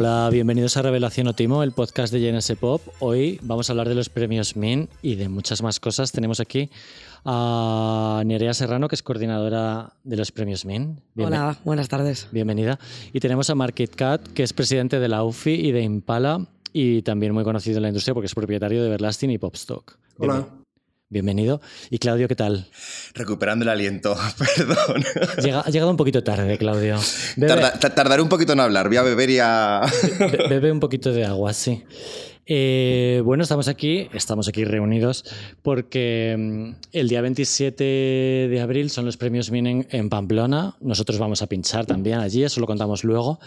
Hola, bienvenidos a Revelación Otimo, el podcast de JNS Pop. Hoy vamos a hablar de los premios MIN y de muchas más cosas. Tenemos aquí a Nerea Serrano, que es coordinadora de los premios MIN. Hola, buenas tardes. Bienvenida. Y tenemos a Mark Cat, que es presidente de la UFI y de Impala y también muy conocido en la industria porque es propietario de Everlasting y Popstock. Hola. Bienvenido. Y Claudio, ¿qué tal? Recuperando el aliento, perdón. Llega, ha llegado un poquito tarde, Claudio. tardaré un poquito en hablar, voy a beber y a... bebe un poquito de agua, sí. Eh, bueno, estamos aquí, estamos aquí reunidos porque mm, el día 27 de abril son los premios Minen en Pamplona. Nosotros vamos a pinchar también allí, eso lo contamos luego.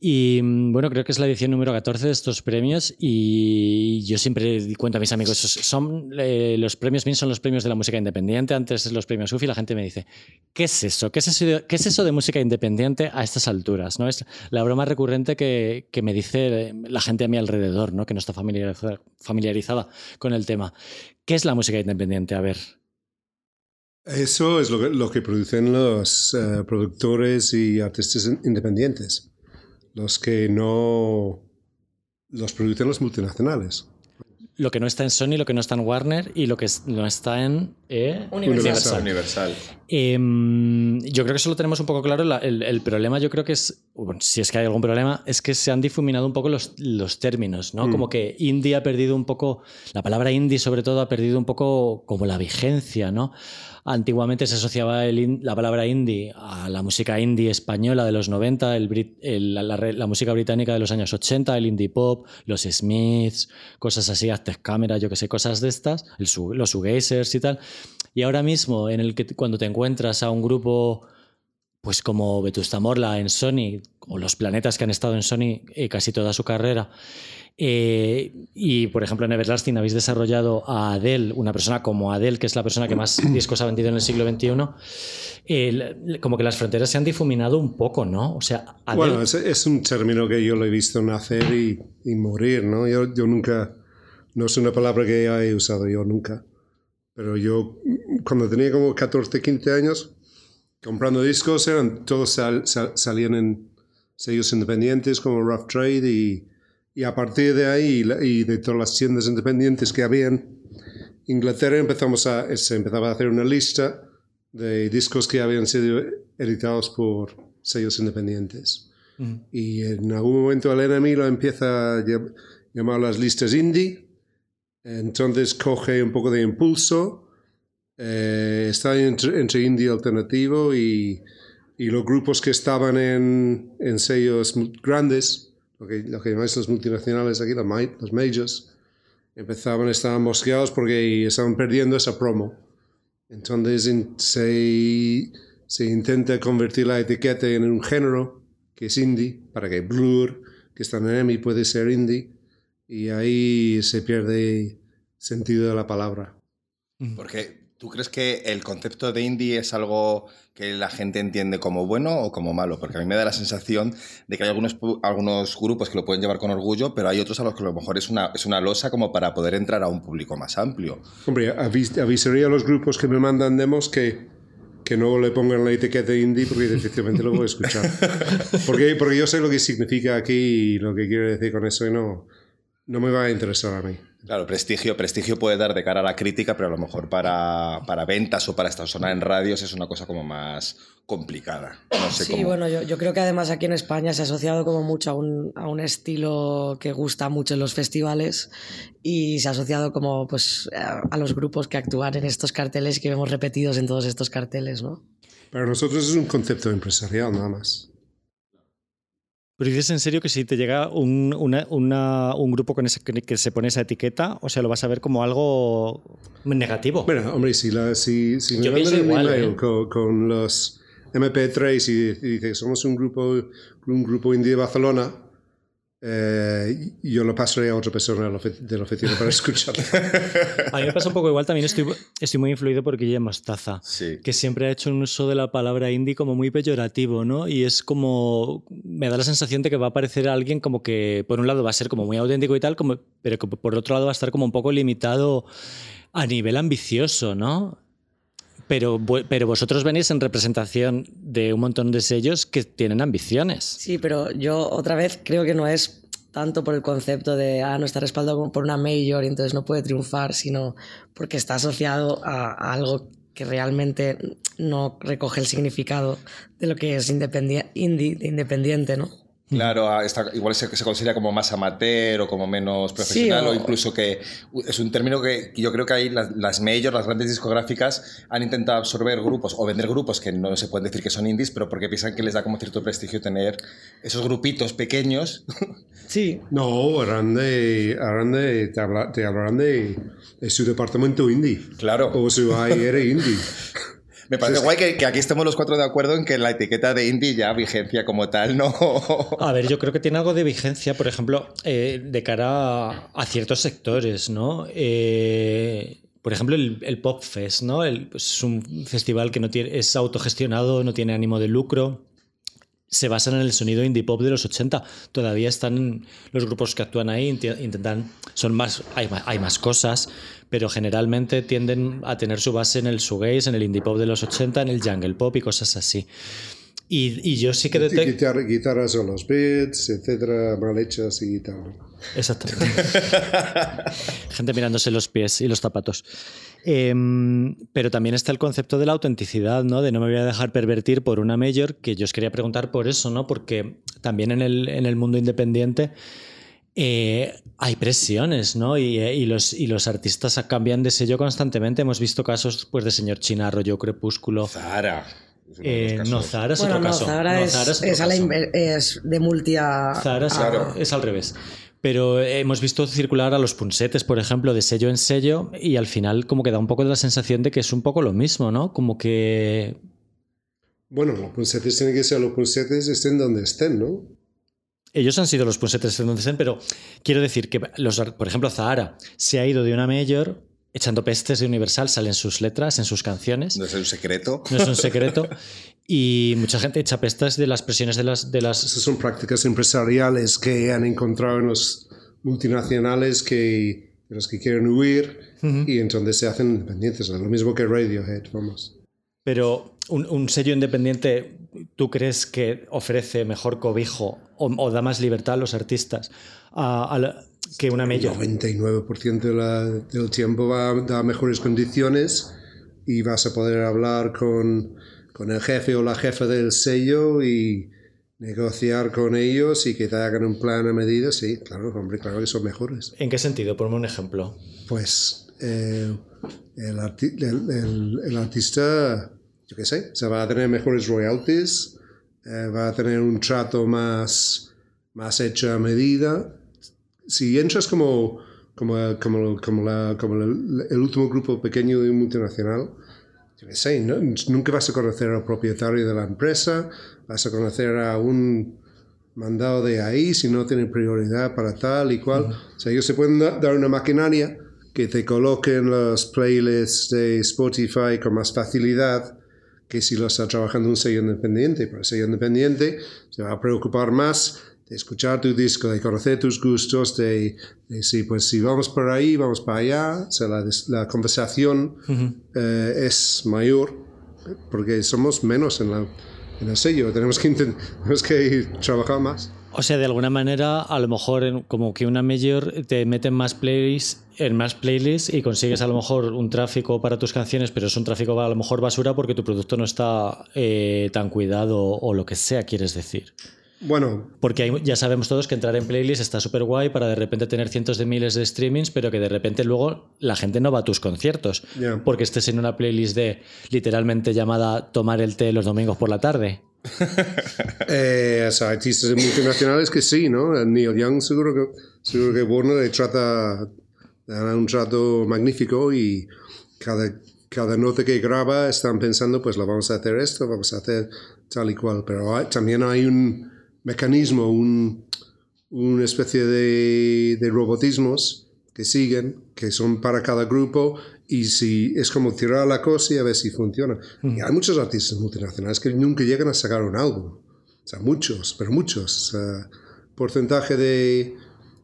Y mm, bueno, creo que es la edición número 14 de estos premios y yo siempre cuento a mis amigos, son eh, los premios MIN son los premios de la música independiente, antes los premios UFI, la gente me dice, ¿qué es eso? ¿Qué es eso de, ¿qué es eso de música independiente a estas alturas? ¿no? Es la broma recurrente que, que me dice la gente a mi alrededor, ¿no? que no está familiarizada, familiarizada con el tema. ¿Qué es la música independiente? A ver. Eso es lo que, lo que producen los eh, productores y artistas independientes los que no los producen los multinacionales. Lo que no está en Sony, lo que no está en Warner y lo que no está en eh, Universal. Universal. Em, yo creo que eso lo tenemos un poco claro. el, problema, yo creo que es, si es que hay algún problema, es que se han difuminado un poco los, los términos, ¿no? Mm. Como que indie ha perdido un poco, la palabra indie sobre todo ha perdido un poco como la vigencia, ¿no? Antiguamente se asociaba la palabra indie a la música indie española de los 90, el, la, música británica de los años 80, el indie pop, los Smiths, cosas así, Aztec Camera, yo que sé, cosas de estas, los shoegazers y tal. Y ahora mismo, cuando te encuentras a un grupo pues como Vetusta Morla en Sony, o los planetas que han estado en Sony eh, casi toda su carrera, eh, y, por ejemplo, en Everlasting habéis desarrollado a Adele, una persona como Adele, que es la persona que más discos ha vendido en el siglo XXI. como que las fronteras se han difuminado un poco, ¿no? O sea, Bueno, es, un término que yo lo he visto nacer y, morir, ¿no? Yo, yo, nunca, no es una palabra que haya usado yo nunca. Pero yo, cuando tenía como 14, 15 años, comprando discos, eran, todos salían en sellos independientes como Rough Trade y y a partir de ahí y de todas las tiendas independientes que había en Inglaterra empezamos a, se empezaba a hacer una lista de discos que habían sido editados por sellos independientes. Y en algún momento el NMI lo empieza a llamar las listas indie. Entonces coge un poco de impulso. Eh, está entre, entre, indie alternativo y, y, los grupos que estaban en, en sellos grandes lo que, lo que llamáis los multinacionales aquí, los, los majors, empezaban, estaban mosqueados porque estaban perdiendo esa promo. Entonces se, se intenta convertir la etiqueta en un género que es indie, para que Blur, que está en EMI, puede ser indie, y ahí se pierde sentido de la palabra. Porque ¿Tú crees que el concepto de indie es algo que la gente entiende como bueno o como malo? Porque a mí me da la sensación de que hay algunos, algunos grupos que lo pueden llevar con orgullo, pero hay otros a los que a lo mejor es una, es una losa como para poder entrar a un público más amplio. Hombre, avisaría a los grupos que me mandan demos que, que no le pongan la etiqueta indie porque difícilmente lo voy a escuchar. porque, porque yo sé lo que significa aquí y lo que quiere decir con eso y no, no me va a interesar a mí. Claro, prestigio, prestigio puede dar de cara a la crítica, pero a lo mejor para, para ventas o para estar sonar en radios es una cosa como más complicada. sí, bueno, yo, yo, creo que además aquí en España se ha asociado como mucho a un, a un, estilo que gusta mucho en los festivales y se ha asociado como pues a los grupos que actúan en estos carteles que vemos repetidos en todos estos carteles, ¿no? Para nosotros es un concepto empresarial nada más. Pero dices en serio que si te llega un, un grupo con ese, que se pone esa etiqueta, o sea, lo vas a ver como algo negativo. Bueno, hombre, si, la, si, si me mandan un email ¿eh? con, los MP3 y, y dices, somos un grupo, un grupo indie de Barcelona, eh, yo lo pasaré a otra persona de la oficina para escuchar. a mí me pasa un poco igual, también estoy, estoy muy influido por Guillermo Mostaza, que siempre ha hecho un uso de la palabra indie como muy peyorativo, ¿no? Y es como, me da la sensación de que va a aparecer alguien como que, por un lado, va a ser como muy auténtico y tal, como, pero que por otro lado va a estar como un poco limitado a nivel ambicioso, ¿no? Pero, pero vosotros venís en representación de un montón de sellos que tienen ambiciones. Sí, pero yo otra vez creo que no es tanto por el concepto de, ah, no está respaldado por una major y entonces no puede triunfar, sino porque está asociado a, algo que realmente no recoge el significado de lo que es indie, independiente, ¿no? Claro, igual se, se, considera como más amateur o como menos profesional o, incluso que es un término que yo creo que ahí las, las majors, las grandes discográficas han intentado absorber grupos o vender grupos que no se pueden decir que son indies, pero porque piensan que les da como cierto prestigio tener esos grupitos pequeños. Sí. No, hablarán de, te, hablarán de, su departamento indie. Claro. O su AIR indie. Me parece guay que, aquí estemos los cuatro de acuerdo en que la etiqueta de indie ya vigencia como tal, ¿no? A ver, yo creo que tiene algo de vigencia, por ejemplo, eh, de cara a, ciertos sectores, ¿no? Eh, por ejemplo, el, Pop Fest, ¿no? Pues, es un festival que no tiene, es autogestionado, no tiene ánimo de lucro se basan en el sonido indie pop de los 80. Todavía están los grupos que actúan ahí, intentan, son más, hay, hay más cosas, pero generalmente tienden a tener su base en el shoegaze, en el indie pop de los 80, en el jungle pop y cosas así. Y, y yo sí que detecto... guitarras o los beats, etcétera, mal hechas y tal. Exactamente. Gente mirándose los pies y los zapatos. Em, pero también está el concepto de la autenticidad, ¿no? De no me voy a dejar pervertir por una mayor, que yo os quería preguntar por eso, ¿no? Porque también en el, en el mundo independiente eh, hay presiones, ¿no? Y, eh, y, los, y los artistas cambian de sello constantemente. Hemos visto casos pues, de señor China, rollo Crepúsculo. Zara. Eh, no, Zara es otro caso. Zara, es, es, de multi Zara es al revés. Pero hemos visto circular a los punsetes, por ejemplo, de sello en sello, y al final como que da un poco de la sensación de que es un poco lo mismo, ¿no? Como que... Bueno, los punsetes tienen que ser los punsetes estén donde estén, ¿no? Ellos han sido los punsetes donde estén, pero quiero decir que, los, por ejemplo, Zahara se ha ido de una mayor echando pestes de Universal, salen sus letras en sus canciones. No es un secreto. No es un secreto. Y mucha gente echa pestes de las presiones de las... De las... Esas son prácticas empresariales que han encontrado en los multinacionales que, los que quieren huir y entonces se hacen independientes. Lo mismo que Radiohead, vamos. Pero un, sello independiente, ¿tú crees que ofrece mejor cobijo o, da más libertad a los artistas que una mayor? El 99% del tiempo va a dar mejores condiciones y vas a poder hablar con con el jefe o la jefa del sello y negociar con ellos y que te hagan un plan a medida, sí, claro, hombre, claro que son mejores. ¿En qué sentido? Ponme un ejemplo. Pues eh, el, artista, yo qué sé, se va a tener mejores royalties, eh, va a tener un trato más, más hecho a medida. Si entras como, como, como, como, la, como el último grupo pequeño de un multinacional, nunca vas a conocer al propietario de la empresa, vas a conocer a un mandado de ahí si no tiene prioridad para tal y cual. O sea, ellos se pueden dar una maquinaria que te coloquen los playlists de Spotify con más facilidad que si lo está trabajando un sello independiente. Pero el sello independiente se va a preocupar más de escuchar tu disco, de conocer tus gustos, de, decir, pues si vamos por ahí, vamos para allá, o sea, la, la conversación eh, es mayor porque somos menos en, la, en el sello, tenemos que, tenemos que trabajar más. O sea, de alguna manera, a lo mejor como que una mayor te mete en más playlists, en más playlists y consigues a lo mejor un tráfico para tus canciones, pero es un tráfico a lo mejor basura porque tu producto no está eh, tan cuidado o lo que sea, quieres decir. Bueno. Porque ya sabemos todos que entrar en playlist está súper guay para de repente tener cientos de miles de streamings, pero que de repente luego la gente no va a tus conciertos. Porque estés en una playlist de literalmente llamada Tomar el té los domingos por la tarde. eh, artistas multinacionales que sí, ¿no? Neil Young seguro que, seguro que Warner le trata, da un trato magnífico y cada, cada nota que graba están pensando, pues lo vamos a hacer esto, vamos a hacer tal y cual. Pero también hay un mecanismo, un, una especie de, de, robotismos que siguen, que son para cada grupo, y si es como tirar la cosa y a ver si funciona. Y hay muchos artistas multinacionales que nunca llegan a sacar un álbum. O sea, muchos, pero muchos. porcentaje de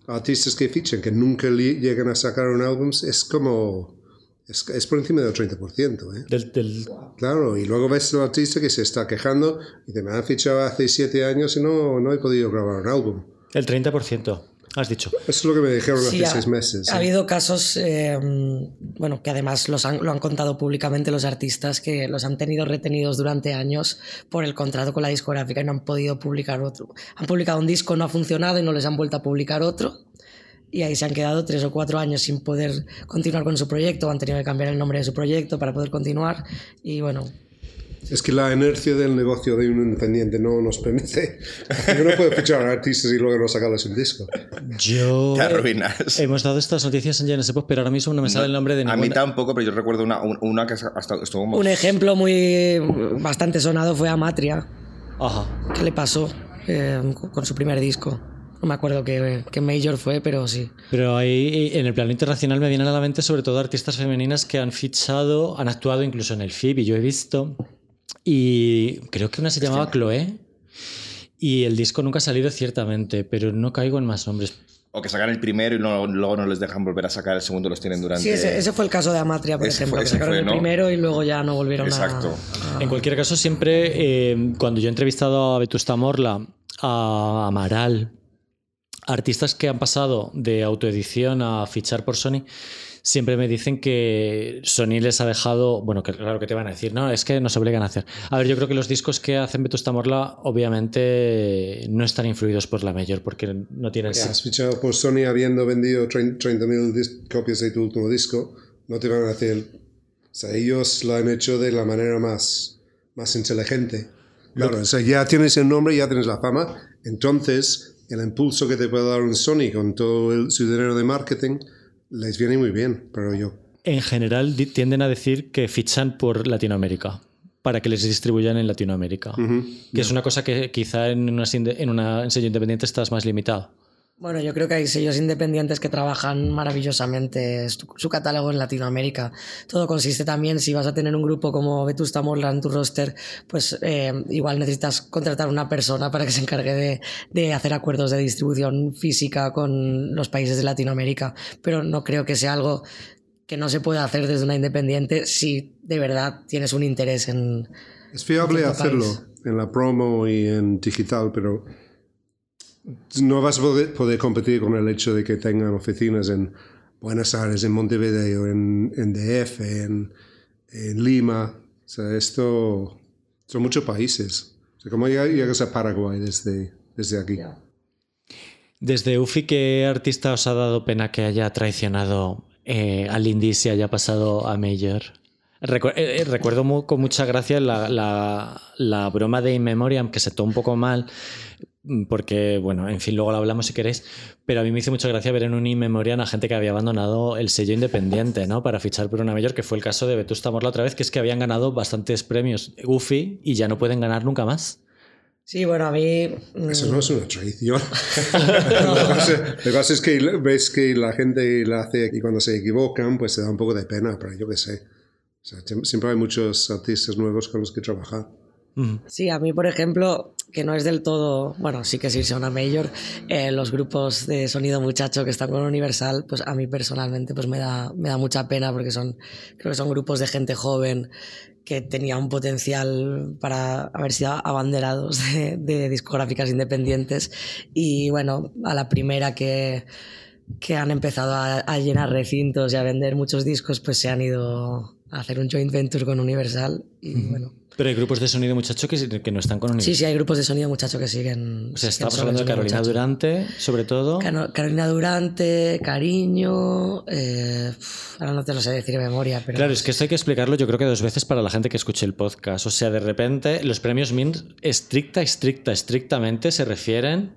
artistas que fichan que nunca llegan a sacar un álbum es como es, es por encima del 30%. ¿eh? Del, del- Claro, y luego ves al artista que se está quejando y te me han fichado hace siete años y no, no he podido grabar un álbum. el 30%, has dicho. Eso es lo que me dijeron Sí, hace ha, seis meses. ha ¿eh? habido casos, eh, bueno, que además los han- lo han contado públicamente los artistas, que los han tenido retenidos durante años por el contrato con la discográfica y no han podido publicar otro. Han publicado un disco, no ha funcionado y no les han vuelto a publicar otro. Y ahí se han quedado tres o cuatro años sin poder continuar con su proyecto, han tenido que cambiar el nombre de su proyecto para poder continuar. Y bueno, Es que la inercia del negocio de un independiente no nos permite. Yo no puedo fichar a artistas y luego no sacarles un disco. Yo... Te arruinas. Hemos dado estas noticias en Genesis Pop, pero ahora mismo no me sale el nombre de A ninguna. mí tampoco, pero yo recuerdo una, un- una que hasta estuvo un ejemplo muy bastante sonado fue Amatria, Ajá. ¿Qué le pasó eh, con su primer disco? No me acuerdo qué, qué major fue, pero sí. Pero ahí en el plano internacional me vienen a la mente sobre todo artistas femeninas que han fichado, han actuado incluso en el FIB y yo he visto. Y creo que una se llamaba Chloe. Y el disco nunca ha salido ciertamente, pero no caigo en más nombres. O que sacan el primero y no- luego no les dejan volver a sacar el segundo, los tienen durante... Sí, ese, ese fue el caso de Amatria, por Ese ejemplo. fue- que sacaron fue, el ¿no? primero y luego ya no volvieron a- Exacto. a... En cualquier caso, siempre eh, cuando yo he entrevistado a Vetusta Morla, a Amaral, artistas que han pasado de autoedición a fichar por Sony, siempre me dicen que Sony les ha dejado, bueno, que claro que te van a decir, no, es que nos obligan a hacer. A ver, yo creo que los discos que hacen Vetusta Morla obviamente no están influidos por la mayor porque no tienen... Has fichado por Sony habiendo vendido 30.000 dis- copias de tu último disco, no te van a hacer... O sea, ellos lo han hecho de la manera más, más inteligente. Claro, o sea, ya tienes el nombre, ya tienes la fama, entonces el impulso que te puede dar un Sony con todo el- su dinero de marketing les viene muy bien, pero yo En general tienden a decir que fichan por Latinoamérica para que les distribuyan en Latinoamérica. Que es una cosa que quizá en una, en una en sello independiente estás más limitado. Bueno, yo creo que hay sellos independientes que trabajan maravillosamente su, catálogo en Latinoamérica. Todo consiste también, si vas a tener un grupo como Vetusta Morla en tu roster, pues eh, igual necesitas contratar una persona para que se encargue de, de hacer acuerdos de distribución física con los países de Latinoamérica. Pero no creo que sea algo que no se pueda hacer desde una independiente si de verdad tienes un interés en... Es fiable cierto hacerlo país. en la promo y en digital, pero no vas a poder, poder competir con el hecho de que tengan oficinas en Buenos Aires, en Montevideo, en, en DF, en, en Lima. O sea, esto son muchos países. O sea, ¿Cómo lleg- llegas a Paraguay desde, desde aquí? Desde UFI, ¿qué artista os ha dado pena que haya traicionado eh, al indie y haya pasado a Major? Recu- eh, eh, recuerdo con mucha gracia la, la- la broma de In Memoriam, que se tomó un poco mal, porque, bueno, en fin, luego lo hablamos si queréis, pero a mí me hizo mucha gracia ver en un In Memoriam a gente que había abandonado el sello independiente, ¿no? Para fichar por una Major, que fue el caso de Vetusta Morla otra vez, que es que habían ganado bastantes premios UFI y ya no pueden ganar nunca más. Sí, bueno, a mí... mm, Eso no es una traición. lo, que pasa, lo que pasa es que ves que la gente la hace y cuando se equivocan, pues te da un poco de pena, pero yo qué sé. O sea, siem- siempre hay muchos artistas nuevos con los que trabajar. Mm. Sí, a mí, por ejemplo, que no es del todo, bueno, sí que es irse a una mayor, eh, los grupos de sonido muchacho que están con Universal, pues a mí personalmente pues me da, me da mucha pena porque son, creo que son grupos de gente joven que tenía un potencial para haber sido abanderados de, de discográficas independientes y bueno, a la primera que, que han empezado a, a llenar recintos y a vender muchos discos, pues se han ido a hacer un joint venture con Universal y bueno. Pero hay grupos de sonido muchacho que, que no están con un Sí, sí, hay grupos de sonido muchacho que siguen. O sea, estamos hablando de Carolina muchacho. Durante, sobre todo. Carolina Durante, Cariño. eh, ahora no te lo sé decir de memoria, pero. Claro, es que esto hay que explicarlo yo creo que dos veces para la gente que escuche el podcast. O sea, de repente los premios MINT estricta, estricta, estrictamente se refieren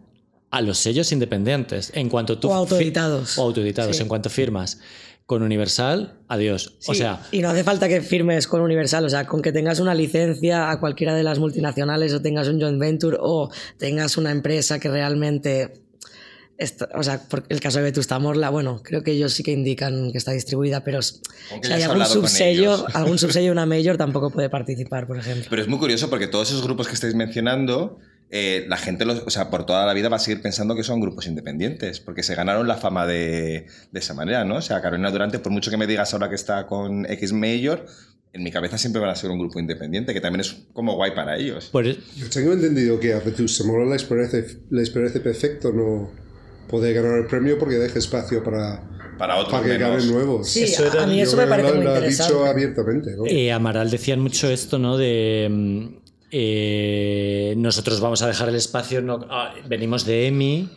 a los sellos independientes. En cuanto tú O autoeditados. O autoeditados. Sí. En cuanto firmas con Universal, adiós. O sea, y no hace falta que firmes con Universal, o sea, con que tengas una licencia a cualquiera de las multinacionales o tengas un joint venture o tengas una empresa que realmente, está- o sea, por el caso de Vetusta Morla, bueno, creo que ellos sí que indican que está distribuida, pero si hay algún subsello, algún subsello una major tampoco puede participar, por ejemplo. Pero es muy curioso porque todos esos grupos que estáis mencionando eh, la gente, los, o sea, por toda la vida va a seguir pensando que son grupos independientes, porque se ganaron la fama de, de esa manera, ¿no? O sea, Carolina Durante, por mucho que me digas ahora que está con X Major, en mi cabeza siempre van a ser un grupo independiente, que también es como guay para ellos. E- Yo tengo entendido que a Vetus Zamora les parece, les parece perfecto no poder ganar el premio porque deja espacio para, Para otros para que ganen nuevos. Sí, Eso a, era- a mí eso me parece lo- muy lo ha interesante. dicho abiertamente. ¿no? Eh, Amaral decían mucho esto, ¿no? De mm, eh, nosotros vamos a dejar el espacio, ah, venimos de EMI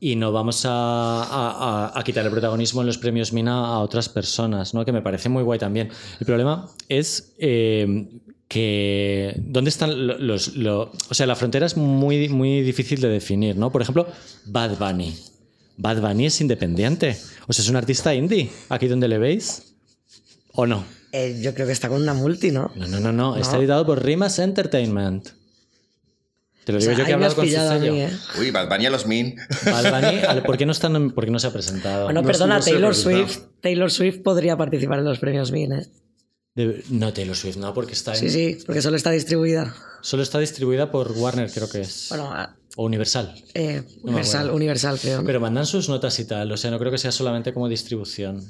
y no vamos a, quitar el protagonismo en los premios Mina a otras personas, ¿no? Que me parece muy guay también. El problema es eh, que dónde están lo- los, lo- o sea, la frontera es muy muy difícil de definir, ¿no? Por ejemplo, Bad Bunny. Bad Bunny es independiente, o sea, es un artista indie. Aquí donde le veis, ¿o no? Eh, yo creo que está con una multi, ¿no? No, no, no, no. Está editado por Rimas Entertainment. Te lo O digo sea, yo que he hablado con su sello. mí, ¿eh? Uy, Bad Bunny a los Min. Bad Bunny, ¿por qué no, están, en- por qué no se ha presentado? Bueno, No perdona, no Taylor Swift, Taylor Swift podría participar en los premios BIN, ¿eh? De- no, Taylor Swift, no, porque está en- Sí, sí, porque solo está distribuida. solo está distribuida por Warner, creo que es. Bueno, a- o Universal. eh, Universal. Universal, creo. Pero mandan sus notas y tal. O sea, no creo que sea solamente como distribución.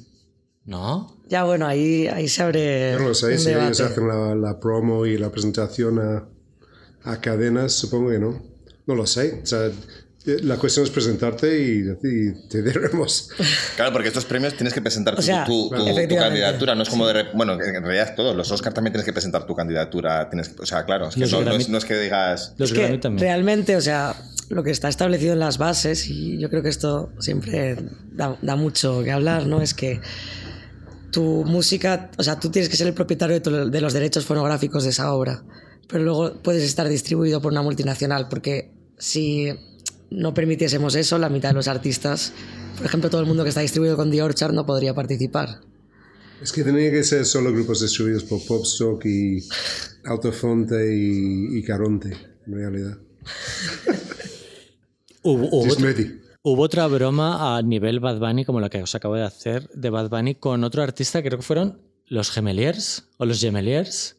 ¿No? Ya, bueno, ahí, ahí se abre. No lo sé, un si ellos hacen la, la promo y la presentación a, a cadenas, supongo que no. No lo sé. O sea, la cuestión es presentarte y, y te diremos. Claro, porque estos premios tienes que presentar tu, O sea, tu- tu- tu candidatura, no es como de... rep- Bueno, en realidad todos, los Oscar también tienes que presentar tu candidatura, tienes, que- o sea, claro, es que no, no es, no es que digas... Los Es que realmente, o sea, lo que está establecido en las bases, y yo creo que esto siempre da, da mucho que hablar, ¿no? Es que tu música, o sea, tú tienes que ser el propietario de, tu- de los derechos fonográficos de esa obra, pero luego puedes estar distribuido por una multinacional, porque si no permitiésemos eso, la mitad de los artistas, por ejemplo, todo el mundo que está distribuido con The Orchard no podría participar. Es que tenía que ser solo grupos distribuidos por Popstock y Altofonte y, y Caronte, en realidad. Hubo, hubo. Hubo otra broma a nivel Bad Bunny, como la que os acabo de hacer, de Bad Bunny con otro artista, creo que fueron los Gemeliers o los Gemeliers.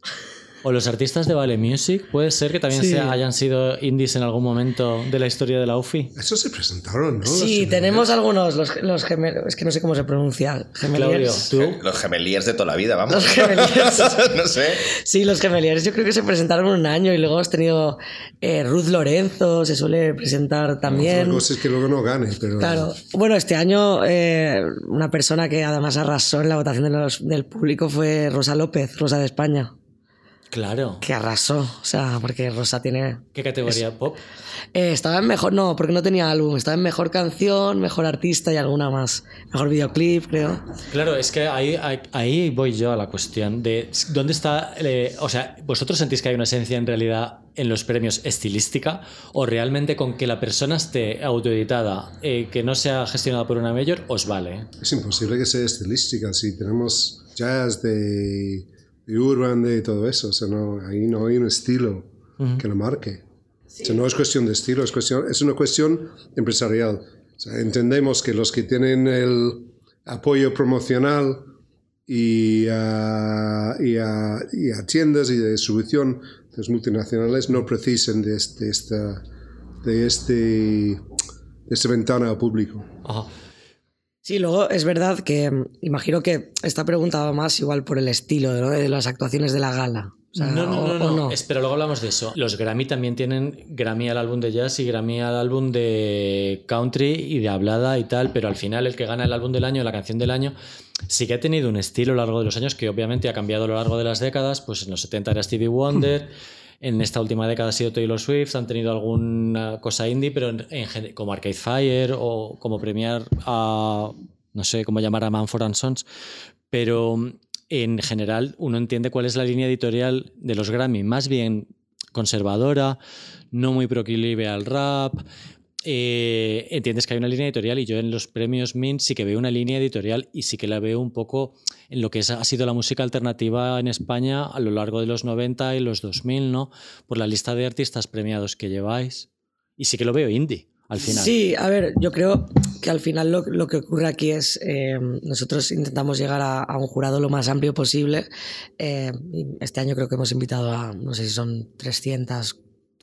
O los artistas de Vale Music, puede ser que también Sí. sea- hayan sido indies en algún momento de la historia de la UFI. Eso se presentaron, ¿no? Sí, tenemos algunos, los, los gemelos, es que no sé cómo se pronuncia. Claudio, Gemeliers. tú. Los gemeliers de toda la vida, vamos. Los gemeliers. no sé. Sí, los gemeliers yo creo que se presentaron un año y luego has tenido eh, Ruth Lorenzo, se suele presentar Otra también. cosa es que luego no gane, pero... Claro. Bueno, este año eh, una persona que además arrasó en la votación de los- del público fue Rosa López, Rosa de España, Claro. que arrasó. O sea, porque Rosa tiene... ¿Qué categoría? ¿Pop? Eh, estaba en mejor, no, porque no tenía álbum, estaba en mejor canción, mejor artista y alguna más. Mejor videoclip, creo. Claro, es que ahí, ahí, ahí voy yo a la cuestión de dónde está, eh, o sea, vosotros sentís que hay una esencia en realidad en los premios estilística o realmente con que la persona esté autoeditada, eh, que no sea gestionada por una mayor, os vale. Es imposible que sea estilística si tenemos jazz de, de urban de todo eso. O sea, no, ahí no hay un estilo que lo marque. O sea, no es cuestión de estilo, es, cuestión, es una cuestión empresarial. O sea, entendemos que los que tienen el apoyo promocional y a, y a- y a tiendas y de distribución de los multinacionales no precisen de, este, de esta, de, este, de esta ventana al público. Ajá. Sí, luego es verdad que mm, imagino que está preguntado más igual por el estilo ¿no? de las actuaciones de la gala. O sea, no, no, no, no. Espera, luego hablamos de eso. Los Grammy también tienen Grammy al álbum de jazz y Grammy al álbum de country y de hablada y tal, pero al final el que gana el álbum del año, la canción del año, sí que ha tenido un estilo a lo largo de los años que obviamente ha cambiado a lo largo de las décadas. Pues en los 70 era Stevie Wonder. En esta última década ha sido Taylor Swift, han tenido alguna cosa indie, pero en- en como Arcade Fire o como premiar a, no sé cómo llamar a Manford and Sons, pero mm, en general uno entiende cuál es la línea editorial de los Grammy, más bien conservadora, no muy proclive al rap. Eh, entiendes que hay una línea editorial y yo en los premios Mint sí que veo una línea editorial y sí que la veo un poco en lo que es- ha sido la música alternativa en España a lo largo de los 90 y los 2000, ¿no? Por la lista de artistas premiados que lleváis. Y sí que lo veo indie al final. Sí, a ver, yo creo que al final lo, lo que ocurre aquí es, eh, nosotros intentamos llegar a, a un jurado lo más amplio posible. eh, este año creo que hemos invitado a, no sé si son 300,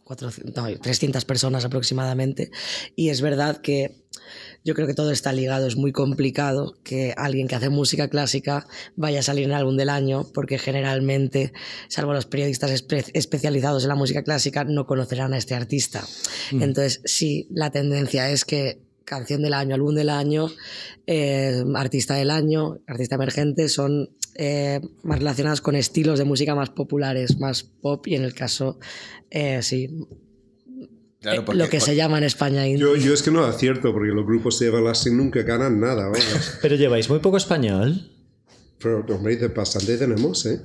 400, no, 300 personas aproximadamente. Y es verdad que yo creo que todo está ligado, es muy complicado que alguien que hace música clásica vaya a salir en el álbum del año, porque generalmente, salvo los periodistas espe- especializados en la música clásica, no conocerán a este artista. Entonces, sí, la tendencia es que canción del año, álbum del año, eh, artista del año, artista emergente, son eh, más relacionadas con estilos de música más populares, más pop, y en el caso, eh, sí, Claro, eh, porque- lo que se llama en España indie. Yo, yo es que no acierto porque los grupos de Everlasting nunca ganan nada, vamos. Pero lleváis muy poco español. Pero, hombre, de bastante tenemos, ¿eh?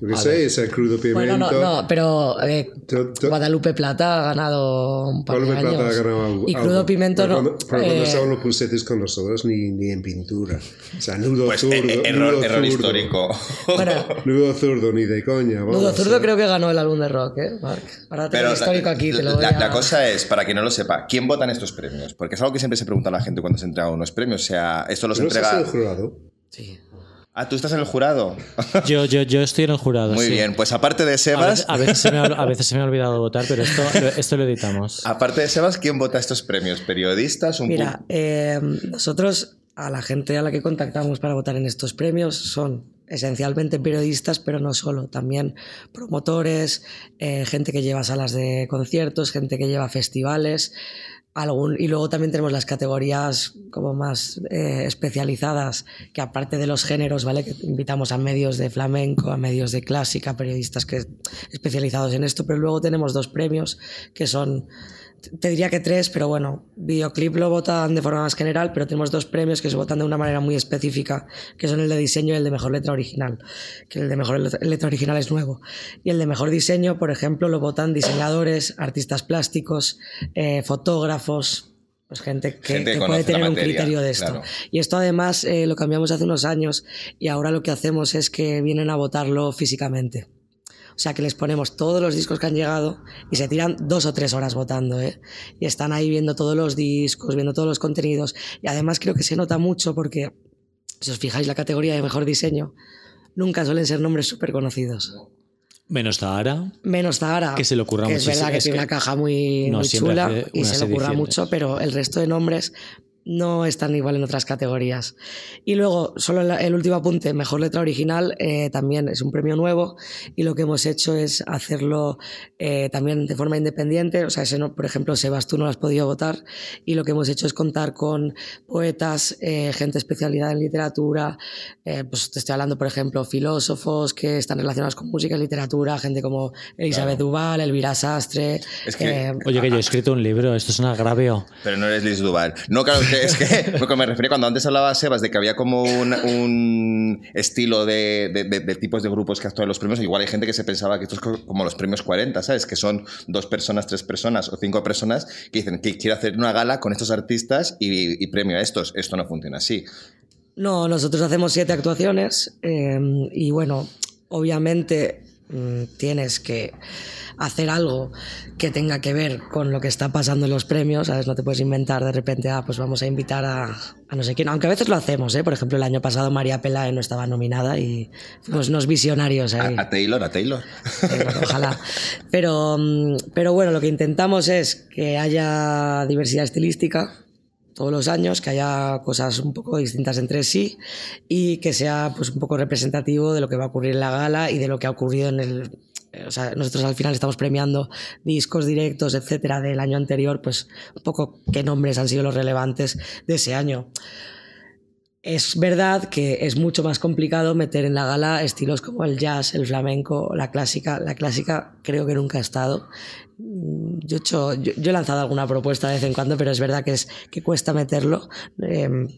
Yo qué sé, ver. ese crudo pimiento. Bueno, no, no, pero eh, To- to- Guadalupe Plata ha ganado un par de Guadalupe Plata años. ha ganado algo- y Crudo algo. Pimento pero no. Cuando, pero cuando eh, estaban los pusetes con nosotros, ni, ni en pintura. O sea, nudo Pues zurdo. eh, error, nudo error zurdo. histórico. bueno, Nudo zurdo, ni de coña. Vamos, Nudo Zurdo ¿eh? creo que ganó el álbum de rock, ¿eh? Marc? Ahora tengo Pero histórico aquí, te lo voy la, a... la cosa es, para quien no lo sepa, ¿quién vota en estos premios? Porque es algo que siempre se pregunta a la gente cuando se entregan unos premios. O sea, esto los ¿No entrega. en el jurado? Sí. Ah, tú estás en el jurado. Yo, yo, yo estoy en el jurado. Muy sí. bien, pues aparte de A Sebas, veces, a veces se me ha, a veces se me ha olvidado votar, pero esto, esto lo editamos. aparte de Sebas, ¿quién vota estos premios? ¿Periodistas? ¿Un Mira, eh, nosotros a la gente a la que contactamos para votar en estos premios son esencialmente periodistas, pero no solo, también promotores, eh, gente que lleva salas de conciertos, gente que lleva festivales, algún, y luego también tenemos las categorías como más eh, especializadas, que aparte de los géneros, ¿vale? Que invitamos a medios de flamenco, a medios de clásica, periodistas que especializados en esto, pero luego tenemos dos premios que son te diría que tres, pero bueno, videoclip lo votan de forma más general, pero tenemos dos premios que se votan de una manera muy específica, que son el de diseño y el de mejor letra original, que el de mejor letra- original es nuevo. Y el de mejor diseño, por ejemplo, lo votan diseñadores, artistas plásticos, eh, fotógrafos, pues gente que, Gente que que conoce puede tener un criterio de esto. claro. Y esto además eh, lo cambiamos hace unos años y ahora lo que hacemos es que vienen a votarlo físicamente. O sea que les ponemos todos los discos que han llegado y se tiran dos o tres horas votando, ¿eh? Y están ahí viendo todos los discos, viendo todos los contenidos. Y además creo que se nota mucho porque, si os fijáis la categoría de mejor diseño, nunca suelen ser nombres súper conocidos. Menos Zahara. Menos Zahara. Que se le ocurra que es verdad que Es tiene que una caja muy, no muy chula y se le ocurra mucho, pero el resto de nombres no están igual en otras categorías. Y luego, solo el, último apunte, mejor letra original, eh, también es un premio nuevo y lo que hemos hecho es hacerlo eh, también de forma independiente. O sea, ese no, por ejemplo, Sebas, tú no lo has podido votar y lo que hemos hecho es contar con poetas, eh, gente especialidad en literatura, eh, pues te estoy hablando, por ejemplo, filósofos que están relacionados con música y literatura, gente como Elizabeth Duval, Elvira Sastre. Es que- eh, Oye, que yo he escrito un libro, esto es un agravio. Pero no eres Liz Duval. No, claro, que es que porque me refería cuando antes hablaba Sebas de que había como un, un estilo de, de- tipos de grupos que actúan en los premios. Igual hay gente que se pensaba que esto es co- como los premios 40, ¿sabes? Que son dos personas, tres personas o cinco personas que dicen que quiero hacer una gala con estos artistas y, premio a estos. Esto no funciona así. No, nosotros hacemos siete actuaciones eh, y bueno, obviamente tienes que hacer algo que tenga que ver con lo que está pasando en los premios, ¿sabes? No te puedes inventar de repente, ah, pues vamos a invitar a, a no sé quién, aunque a veces lo hacemos, ¿eh? Por ejemplo, el año pasado María Pelae no estaba nominada y fuimos unos visionarios ahí. A, a Taylor, a Taylor. Eh, bueno, ojalá. Pero, mm, pero bueno, lo que intentamos es que haya diversidad estilística todos los años, que haya cosas un poco distintas entre sí y que sea pues un poco representativo de lo que va a ocurrir en la gala y de lo que ha ocurrido en el o sea, nosotros al final estamos premiando discos directos, etcétera, del año anterior, pues un poco qué nombres han sido los relevantes de ese año. Es verdad que es mucho más complicado meter en la gala estilos como el jazz, el flamenco, la clásica. La clásica creo que nunca ha estado. Mm, Yo he, hecho- yo, he lanzado alguna propuesta de vez en cuando, pero es verdad que, es, que cuesta meterlo. em,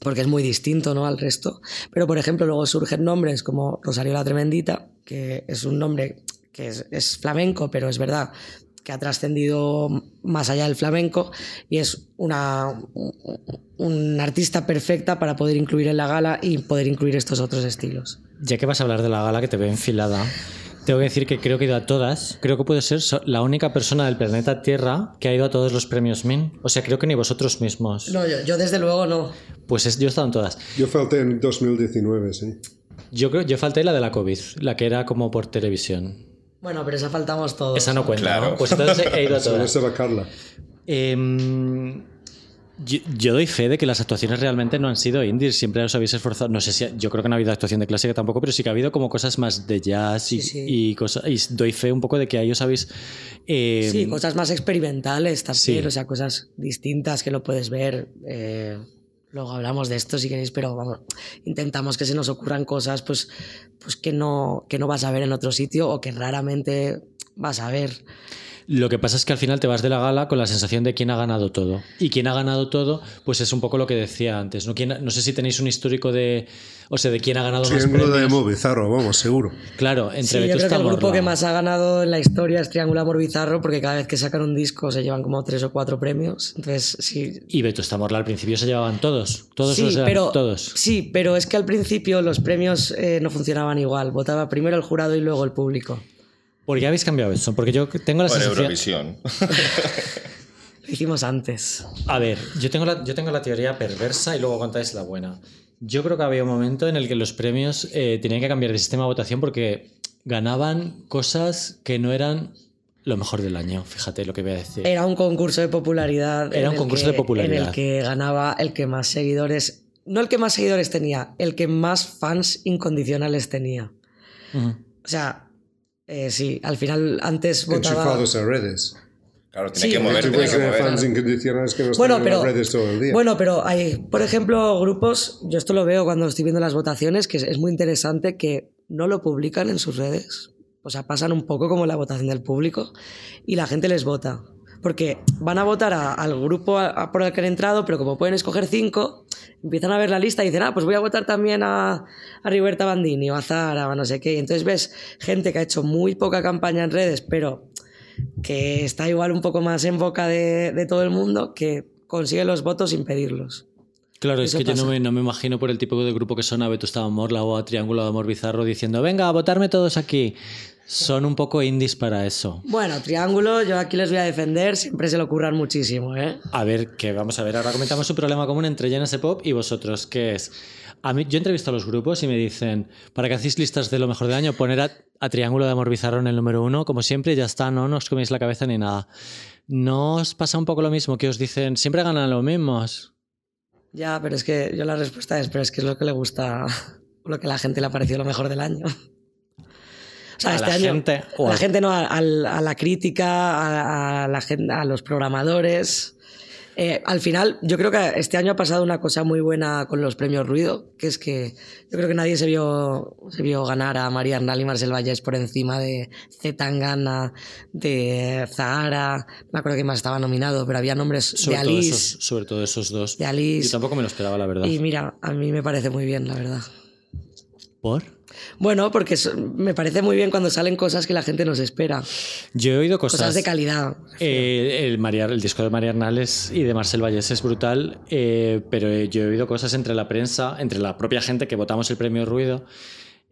porque es muy distinto ¿no? al resto. Pero, por ejemplo, luego surgen nombres como Rosario la Tremendita, que es un nombre que es flamenco, pero es verdad que ha trascendido más allá del flamenco y es una, una artista perfecta para poder incluir en la gala y poder incluir estos otros estilos. Ya que vas a hablar de la gala que te veo enfilada, tengo que decir que creo que he ido a todas. Creo que puedo ser la única persona del planeta Tierra que ha ido a todos los premios MIN. O sea, creo que ni vosotros mismos. No, yo, yo desde luego no. Pues es- yo he estado en todas. Yo falté en 2019, sí. Yo creo, yo falté la de la COVID, la que era como por televisión. Bueno, pero esa faltamos todos. Esa no cuenta, Claro. ¿no? Pues entonces he ido a Solo todas. se va Carla. Em, yo, yo doy fe de que las actuaciones realmente no han sido indies, siempre os habéis esforzado. No sé si yo creo que no ha habido actuación de clásica tampoco, pero sí que ha habido como cosas más de jazz y, Sí, sí. y cosas. Y doy fe un poco de que ahí os habéis. em, Sí, cosas más experimentales también, Sí. o sea, cosas distintas que lo puedes ver. eh, luego hablamos de esto si queréis, pero vamos, intentamos que se nos ocurran cosas pues, pues que, no, que no vas a ver en otro sitio o que raramente vas a ver. Lo que pasa es que al final te vas de la gala con la sensación de quién ha ganado todo. Y quién ha ganado todo, pues es un poco lo que decía antes. No, ¿Quién- no sé si tenéis un histórico de. O sea, de quién ha ganado más Triángulo de premios. Emo Bizarro, vamos, seguro. Claro, entre Sí, yo creo que el grupo Morla. que más ha ganado en la historia es Triángulo Amor Bizarro, porque cada vez que sacan un disco se llevan como tres o cuatro premios. Entonces, sí. Y Vetusta Morla al principio se llevaban todos. Todos sí, los eran- pero, todos. sí, pero es que al principio los premios eh, no funcionaban igual. Votaba primero el jurado y luego el público. ¿Por qué habéis cambiado eso? Porque yo tengo la Por sensación. Eurovisión. Lo hicimos antes. A ver, yo tengo, la, yo tengo la teoría perversa y luego contáis la buena. Yo creo que había un momento en el que los premios eh, tenían que cambiar de sistema de votación porque ganaban cosas que no eran lo mejor del año. Fíjate lo que voy a decir. Era un concurso de popularidad. Era un concurso que- de popularidad. En el que ganaba el que más seguidores. No el que más seguidores tenía, el que más fans incondicionales tenía. O sea, eh, sí, al final antes votaba. Enchufados a redes. Claro, tiene Sí, que mover, tiene que fans incondicionales que no Bueno, están en pero, las redes todo el día. bueno, pero hay, por ejemplo, grupos, yo esto lo veo cuando estoy viendo las votaciones, que es, es muy interesante que no lo publican en sus redes. O sea, pasan un poco como la votación del público y la gente les vota. Porque van a votar a- al grupo a- a por el que han entrado, pero como pueden escoger cinco, empiezan a ver la lista y dicen, ah, pues voy a votar también a, a Riberta Bandini o a Zara o a no sé qué. Y entonces ves gente que ha hecho muy poca campaña en redes, pero que está igual un poco más en boca de, de todo el mundo, que consigue los votos sin pedirlos. Claro, es que yo no me, no me imagino por el tipo de grupo que son a Vetusta Morla o a Triángulo de Amor Bizarro diciendo, venga, a votarme todos aquí. Son un poco indies para eso. Bueno, Triángulo, yo aquí les voy a defender, siempre se lo curran muchísimo, ¿eh? A ver, que vamos a ver, ahora comentamos un problema común entre de Pop y vosotros, que es... A mí, yo entrevisto a los grupos y me dicen, para que hacéis listas de lo mejor del año, poner a, a Triángulo de Amor Bizarro en el número uno, como siempre, ya está, no, no os coméis la cabeza ni nada. ¿No os pasa un poco lo mismo que os dicen, siempre ganan los mismos? Ya, pero es que yo la respuesta es, pero es que es lo que le gusta, lo que a la gente le ha parecido lo mejor del año. O sea, ¿A este la año, gente o a la gente no, a, al- a la crítica, a, a la gente, a los programadores. Eh, al final, yo creo que este año ha pasado una cosa muy buena con los premios Ruido, que es que yo creo que nadie se vio, se vio ganar a María Arnal y Marcel Vallés por encima de Zetangana, de Zahara, no me acuerdo quién más estaba nominado, pero había nombres Sobre, de todo Alice, esos, sobre todo esos dos. de Alice. Yo tampoco me lo esperaba, la verdad. Y mira, a mí me parece muy bien, la verdad. ¿Por? Bueno, porque me parece muy bien cuando salen cosas que la gente nos espera. Yo he oído cosas... Cosas de calidad. Eh, el, María- el disco de María Arnales y de Marcel Vallés es brutal, eh, pero eh, yo he oído cosas entre la prensa, entre la propia gente que votamos el premio Ruido,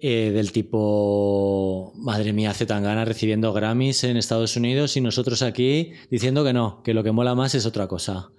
eh, del tipo, madre mía, Zetangana recibiendo Grammys en Estados Unidos y nosotros aquí diciendo que no, que lo que mola más es otra cosa.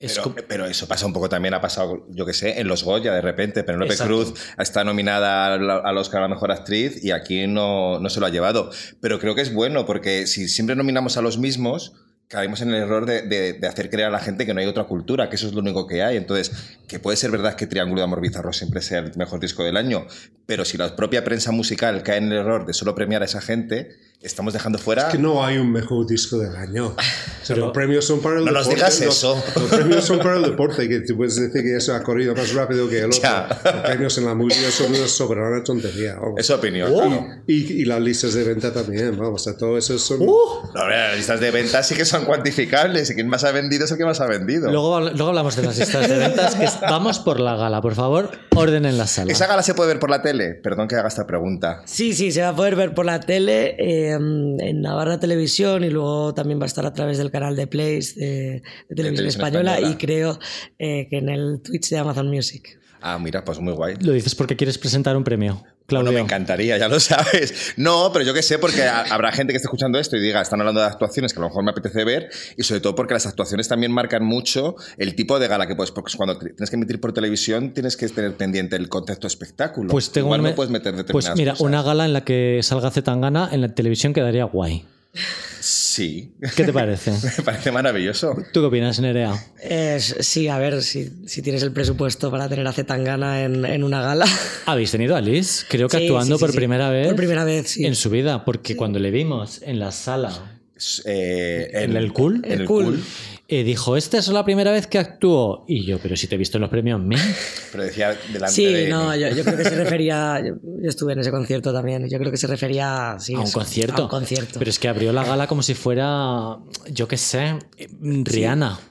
Es Pero, pero eso pasa un poco también, ha pasado, yo que sé, en los Goya de repente. Penélope Exacto. Cruz está nominada al, al Oscar a la Mejor Actriz y aquí no, no se lo ha llevado. Pero creo que es bueno porque si siempre nominamos a los mismos, caemos en el error de, de- de hacer creer a la gente que no hay otra cultura, que eso es lo único que hay. Entonces, que puede ser verdad que Triángulo de Amor Bizarro siempre sea el mejor disco del año, pero si la propia prensa musical cae en el error de solo premiar a esa gente, estamos dejando fuera... Es que no hay un mejor disco del año. O sea, Pero- los premios son para el No nos deporte. digas los- eso. Los, premios son para el deporte, que tú puedes decir que eso ha corrido más rápido que el otro. Ya. Los premios en la música son una soberana tontería. vamos. Es opinión, claro. Y, y las listas de venta también, vamos, o sea, todo eso son... No, hombre, las listas de ventas sí que son cuantificables y quien más ha vendido es el que más ha vendido. Luego, luego hablamos de las listas de ventas, que vamos por la gala, por favor, orden en la sala. ¿Esa gala se puede ver por la tele? Perdón que haga esta pregunta. Sí, sí, se va a poder ver por la tele, eh, en Navarra Televisión y luego también va a estar a través del canal de Plays de, de Televisión Televisión Española, Española. y creo eh, que en el Twitch de Amazon Music. Ah, mira, pues muy guay. Lo dices porque quieres presentar un premio. Claudio. No me encantaría, ya lo sabes. No, pero yo qué sé, porque ha- habrá gente que esté escuchando esto y diga, están hablando de actuaciones que a lo mejor me apetece ver, y sobre todo porque las actuaciones también marcan mucho el tipo de gala que puedes, porque cuando tienes que emitir por televisión tienes que tener pendiente el concepto espectáculo. Pues tengo Igual una- no puedes meter Pues mira, cosas. una gala en la que salga Zetangana en la televisión quedaría guay. Sí, ¿Qué te parece? me parece maravilloso. ¿Tú qué opinas, Nerea? Es- sí, a ver, si, si tienes el presupuesto para tener a Zetangana en, en una gala. ¿Habéis tenido a Liz? Creo que Sí, actuando sí, sí, por sí. primera vez. Por primera vez, sí. En su vida, porque cuando le vimos en la sala, Eh, en el cool, en el cool. cool. Eh, dijo, esta es la primera vez que actuó. Y yo, pero si te he visto en los premios ME. Pero decía delante Sí, de... no, yo, yo creo que se refería. Yo, yo estuve en ese concierto también. Yo creo que se refería sí, a un eso, concierto. A un concierto. Pero es que abrió la gala como si fuera, yo qué sé, Rihanna.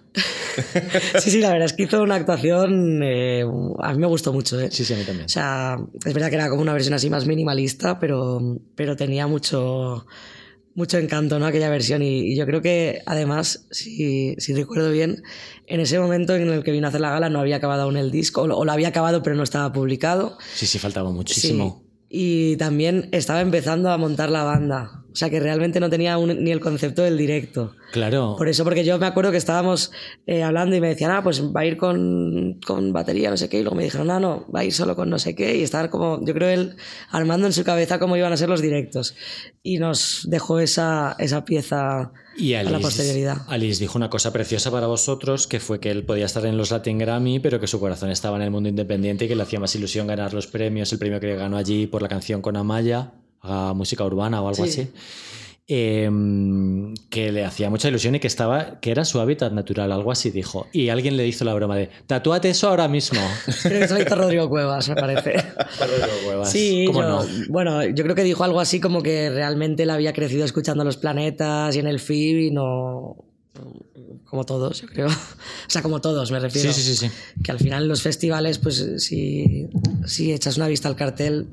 Sí, sí, la verdad es que hizo una actuación. eh, a mí me gustó mucho. ¿eh? Sí, sí, a mí también. O sea, es verdad que era como una versión así más minimalista, pero, pero tenía mucho, mucho encanto, ¿no? Aquella versión. Y, y yo creo que, además, si, si recuerdo bien, en ese momento en el que vino a hacer la gala no había acabado aún el disco, o lo, o lo había acabado pero no estaba publicado. Sí, sí, faltaba Sí. muchísimo. Y también estaba empezando a montar la banda. O sea, que realmente no tenía un- ni el concepto del directo. Claro. Por eso, porque yo me acuerdo que estábamos eh, hablando y me decían, ah, pues va a ir con, con batería, no sé qué, y luego me dijeron, no, no, va a ir solo con no sé qué, y estar como, yo creo él armando en su cabeza cómo iban a ser los directos. Y nos dejó esa, esa pieza Y a la posterioridad. Alice dijo una cosa preciosa para vosotros, que fue que él podía estar en los Latin Grammy, pero que su corazón estaba en el mundo independiente y que le hacía más ilusión ganar los premios, el premio que ganó allí por la canción con Amaya, a música urbana o algo Sí. así. em, que le hacía mucha ilusión y que estaba que era su hábitat natural, algo así dijo. Y alguien le hizo la broma de tatúate eso ahora mismo. Creo que se lo hizo Rodrigo Cuevas, me parece. Sí, ¿Cómo yo- no? bueno, yo creo que dijo algo así como que realmente él había crecido escuchando los planetas y en el FIB y no... Como todos, yo creo. O sea, como todos, me refiero. Sí, sí, sí, sí. Que al final en los festivales, pues si, si echas una vista al cartel,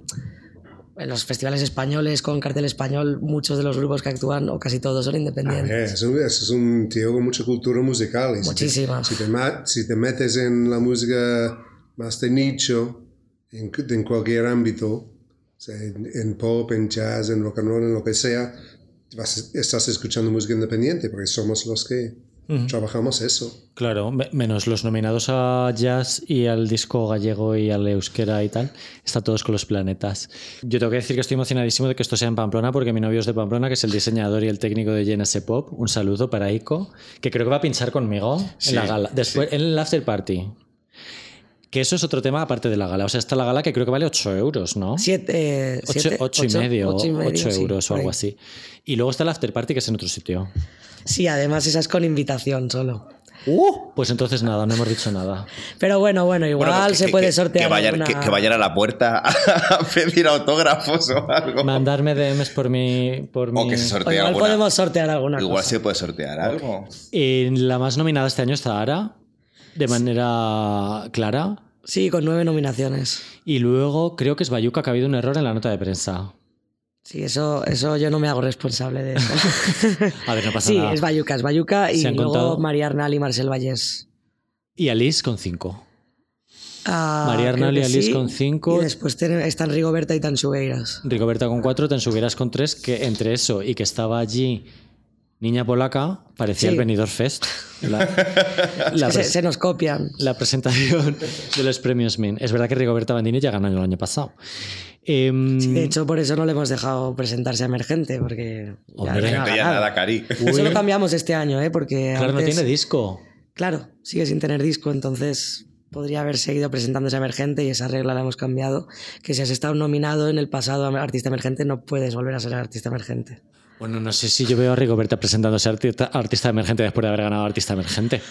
en los festivales españoles con cartel español, muchos de los grupos que actúan, o casi todos, son independientes. ver, es un, es un tío con mucha cultura musical. y si te- Muchísima. Si te, si te metes en la música más de nicho, en, en cualquier ámbito, o sea, en, en pop, en jazz, en rock and roll, en lo que sea, vas- estás escuchando música independiente, porque somos los que trabajamos eso. Claro, me- menos los nominados a jazz y al disco gallego y al euskera y tal, está todos con los planetas. Yo tengo que decir que estoy emocionadísimo de que esto sea en Pamplona porque mi novio es de Pamplona, que es el diseñador y el técnico de GNS Pop. Un saludo para Ico, que creo que va a pinchar conmigo Sí, en la gala. Después, en el after party. Que eso es otro tema aparte de la gala. O sea, está la gala que creo que vale 8 euros, ¿no? Siete, Ocho, siete, ocho y medio, ocho y medio, 8 sí, euros o algo ahí. así. Y luego está el after party que es en otro sitio. Sí, además esa es con invitación solo. Pues entonces nada, no hemos dicho nada. Pero bueno, bueno, igual Bueno, pues que- se que- puede que- sortear. Que vayan, alguna- que, que vayan a la puerta a pedir autógrafos o algo. Mandarme DMs por mi. Por O mi... que se O sortee igual alguna. podemos sortear alguna Igual cosa. se puede sortear algo. Y la más nominada este año está Ara, de manera clara. Sí, con nueve nominaciones. Y luego creo que es Bayuca que ha habido un error en la nota de prensa. Sí, eso, eso yo no me hago responsable de eso. A ver, no pasa sí, nada. es Bayuca, es Bayuca y luego contado- María Arnal y Marcel Vallés. Y Alice con 5. Ah, María Arnal y Alice sí. con cinco. Y después están Rigoberta y Tansugueiras. Rigoberta con 4, Tensugueras con 3, que entre eso y que estaba allí Niña Polaca, parecía Sí. el Benidorm Fest. La, la Se, nos copian. la presentación de los premios MIN. Es verdad que Rigoberta Bandini ya ganó el año pasado. Em, De hecho, por eso no le hemos dejado presentarse a Emergente, porque... ya- Hombre. ya ha No ya nada, Cari. Eso lo cambiamos este año, ¿eh? Porque claro, no tiene disco. Claro, sigue sin tener disco, entonces podría haber seguido presentándose a Emergente y esa regla la hemos cambiado, que si has estado nominado en el pasado a artista emergente no puedes volver a ser artista emergente. Bueno, no sé si yo veo a Rigoberta presentándose artista, artista emergente después de haber ganado artista emergente.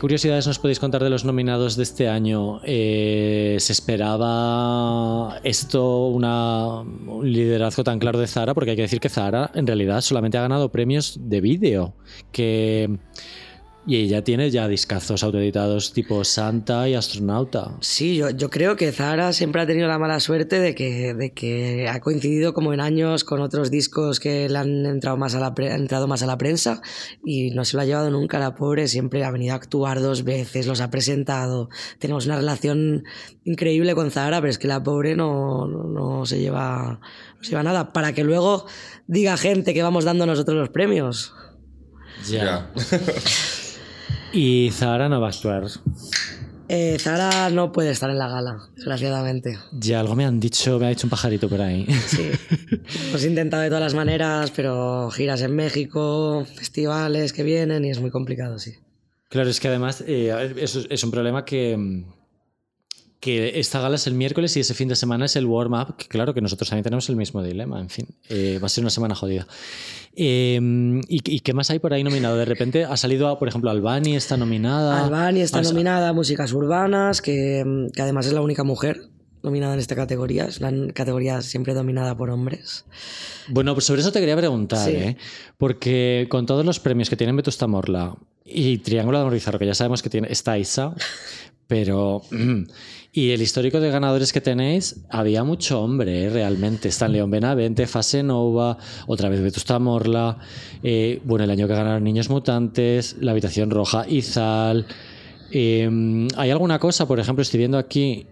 Curiosidades nos podéis contar de los nominados de este año? Eh, ¿Se esperaba esto, un liderazgo tan claro de Zara? Porque hay que decir que Zara en realidad solamente ha ganado premios de vídeo. Que, y ella tiene ya discazos autoeditados tipo Santa y Astronauta. Sí, yo, yo creo que Zara siempre ha tenido la mala suerte de que, de que ha coincidido como en años con otros discos que le han entrado más a la, pre- entrado más a la prensa y no se lo ha llevado nunca la pobre, siempre ha venido a actuar dos veces, los ha presentado. Tenemos una relación increíble con Zara, pero es que la pobre no, no, no se, lleva, no se lleva nada. Para que luego diga gente que vamos dando nosotros los premios. Ya. Y Zara no va a actuar. Eh, Zara no puede estar en la gala, desgraciadamente. Ya algo me han dicho, me ha dicho un pajarito por ahí. Sí. Hemos intentado de todas las maneras, pero giras en México, festivales que vienen y es muy complicado, sí. Claro, es que además eh, es un problema que, mm, que esta gala es el miércoles y ese fin de semana es el warm-up, que claro que nosotros también tenemos el mismo dilema, en fin, eh, va a ser una semana jodida. Eh, ¿y, y qué más hay por ahí nominado? De repente ha salido, por ejemplo, Albani está nominada. Albani está Ah, O sea, nominada a Músicas Urbanas, que, que además es la única mujer nominada en esta categoría. Es la categoría siempre dominada por hombres. Bueno, pues sobre eso te quería preguntar, Sí. ¿eh? porque con todos los premios que tienen Vetusta Morla y Triángulo de Amor Bizarro, que ya sabemos que tiene, está Isa, pero... mm, y el histórico de ganadores que tenéis, había mucho hombre, ¿eh? realmente. Están León Benavente, Fase Nova, otra vez Vetusta Morla, eh, bueno, el año que ganaron Niños Mutantes, La Habitación Roja, Izal... eh, ¿Hay alguna cosa, por ejemplo, estoy viendo aquí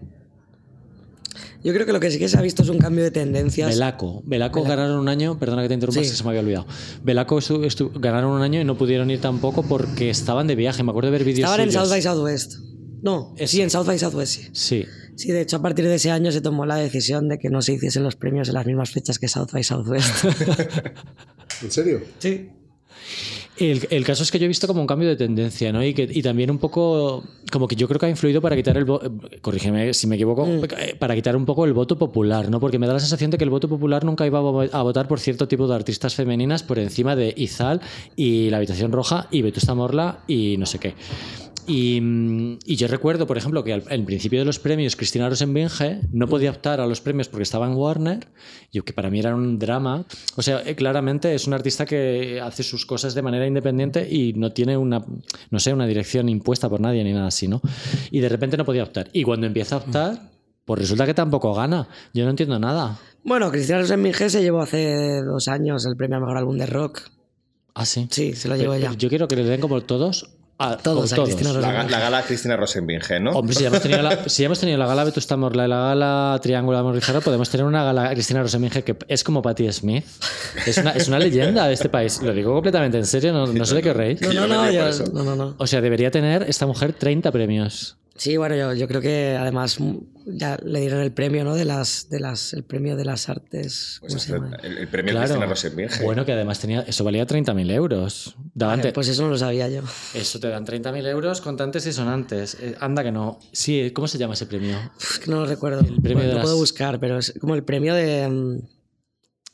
Yo creo que lo que sí que se ha visto es un cambio de tendencias. Belaco. Belaco ganaron un año, perdona que te interrumpa, Sí. que se me había olvidado. Estu- ganaron un año y no pudieron ir tampoco porque estaban de viaje. Me acuerdo de ver vídeos Estaban en. South by Southwest. No, sí, en South by Southwest, sí. Sí. Sí, de hecho, a partir de ese año se tomó la decisión de que no se hiciesen los premios en las mismas fechas que South by Southwest. ¿En serio? sí. El, el caso es que yo he visto como un cambio de tendencia, ¿no? Y, que, y también un poco, como que yo creo que ha influido para quitar el voto, corrígeme si me equivoco, eh, para quitar un poco el voto popular, ¿no? Porque me da la sensación de que el voto popular nunca iba a votar por cierto tipo de artistas femeninas por encima de Izal y La Habitación Roja y Vetusta Morla y no sé qué. Y, y yo recuerdo, por ejemplo, que al, principio de los premios Cristina Rosenbinge no podía optar a los premios porque estaba en Warner, y que para mí era un drama. O sea, eh, claramente es un artista que hace sus cosas de manera independiente y no tiene una, no sé, una dirección impuesta por nadie ni nada así, ¿no? Y de repente no podía optar. Y cuando empieza a optar, pues resulta que tampoco gana. Yo no entiendo nada. Bueno, Cristina Rosenbinge se llevó hace dos años el premio a mejor álbum de rock. Ah, sí. Sí, se lo llevó ya. Yo quiero que le den como todos a Todos a todos. Cristina La, la gala Cristina Rosenbinge, ¿no? Hombre, si ya hemos tenido la, si ya hemos tenido la gala Vetusta Morla y la gala Triángulo de podemos tener una gala Cristina Rosenbinge que es como Patti Smith. Es una, es una leyenda de este país. Lo digo completamente en serio, no, no sé de qué reís. No, no, no, no, no, no. O sea, debería tener esta mujer 30 premios. Sí, bueno, yo, yo creo que además ya le dieron el premio, ¿no? De las, de las, el premio de las artes. Pues el, el premio Claro. Cristina Rosenbinge. Bueno, que además tenía, eso valía 30.000 euros. Daban Vale, te- pues eso no lo sabía yo. Eso te dan 30.000 euros contantes y sonantes. Eh, anda que no. Sí, ¿cómo se llama ese premio? Uf, es que no lo recuerdo. El premio Bueno, de lo puedo las- buscar, pero es como el premio de, mm,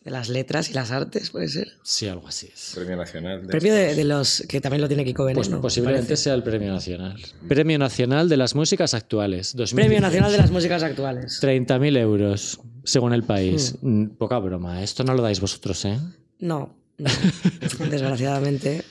de las letras y las artes, puede ser. Sí, algo así es. Premio Nacional. de Premio de, los que también lo tiene Kiko Pues Veneno. posiblemente sea el Premio Nacional. Premio Nacional de las Músicas Actuales. 2016. Premio Nacional de las Músicas Actuales. 30.000 euros, según el país. Hmm. Mm, Poca broma. Esto no lo dais vosotros, ¿eh? No, no. desgraciadamente.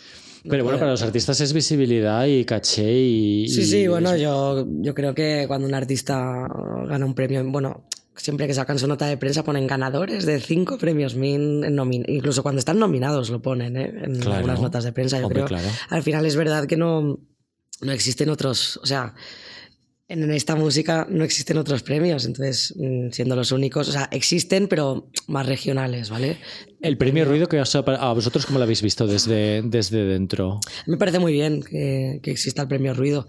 no Pero bueno, para los artistas es visibilidad y caché y... Sí, y- sí, bueno, yo, yo creo que cuando un artista gana un premio, bueno, siempre que sacan su nota de prensa ponen ganadores de cinco premios Min, incluso cuando están nominados lo ponen ¿eh? en Claro. algunas notas de prensa. Yo Hombre, creo. claro. Al final es verdad que no, no existen otros, o sea, en en esta música no existen otros premios, entonces mm, siendo los únicos, o sea, existen pero más regionales, ¿vale? El premio Ruido, que os ha- a vosotros, ¿cómo lo habéis visto desde, desde dentro? Me parece muy bien que, que exista el premio Ruido.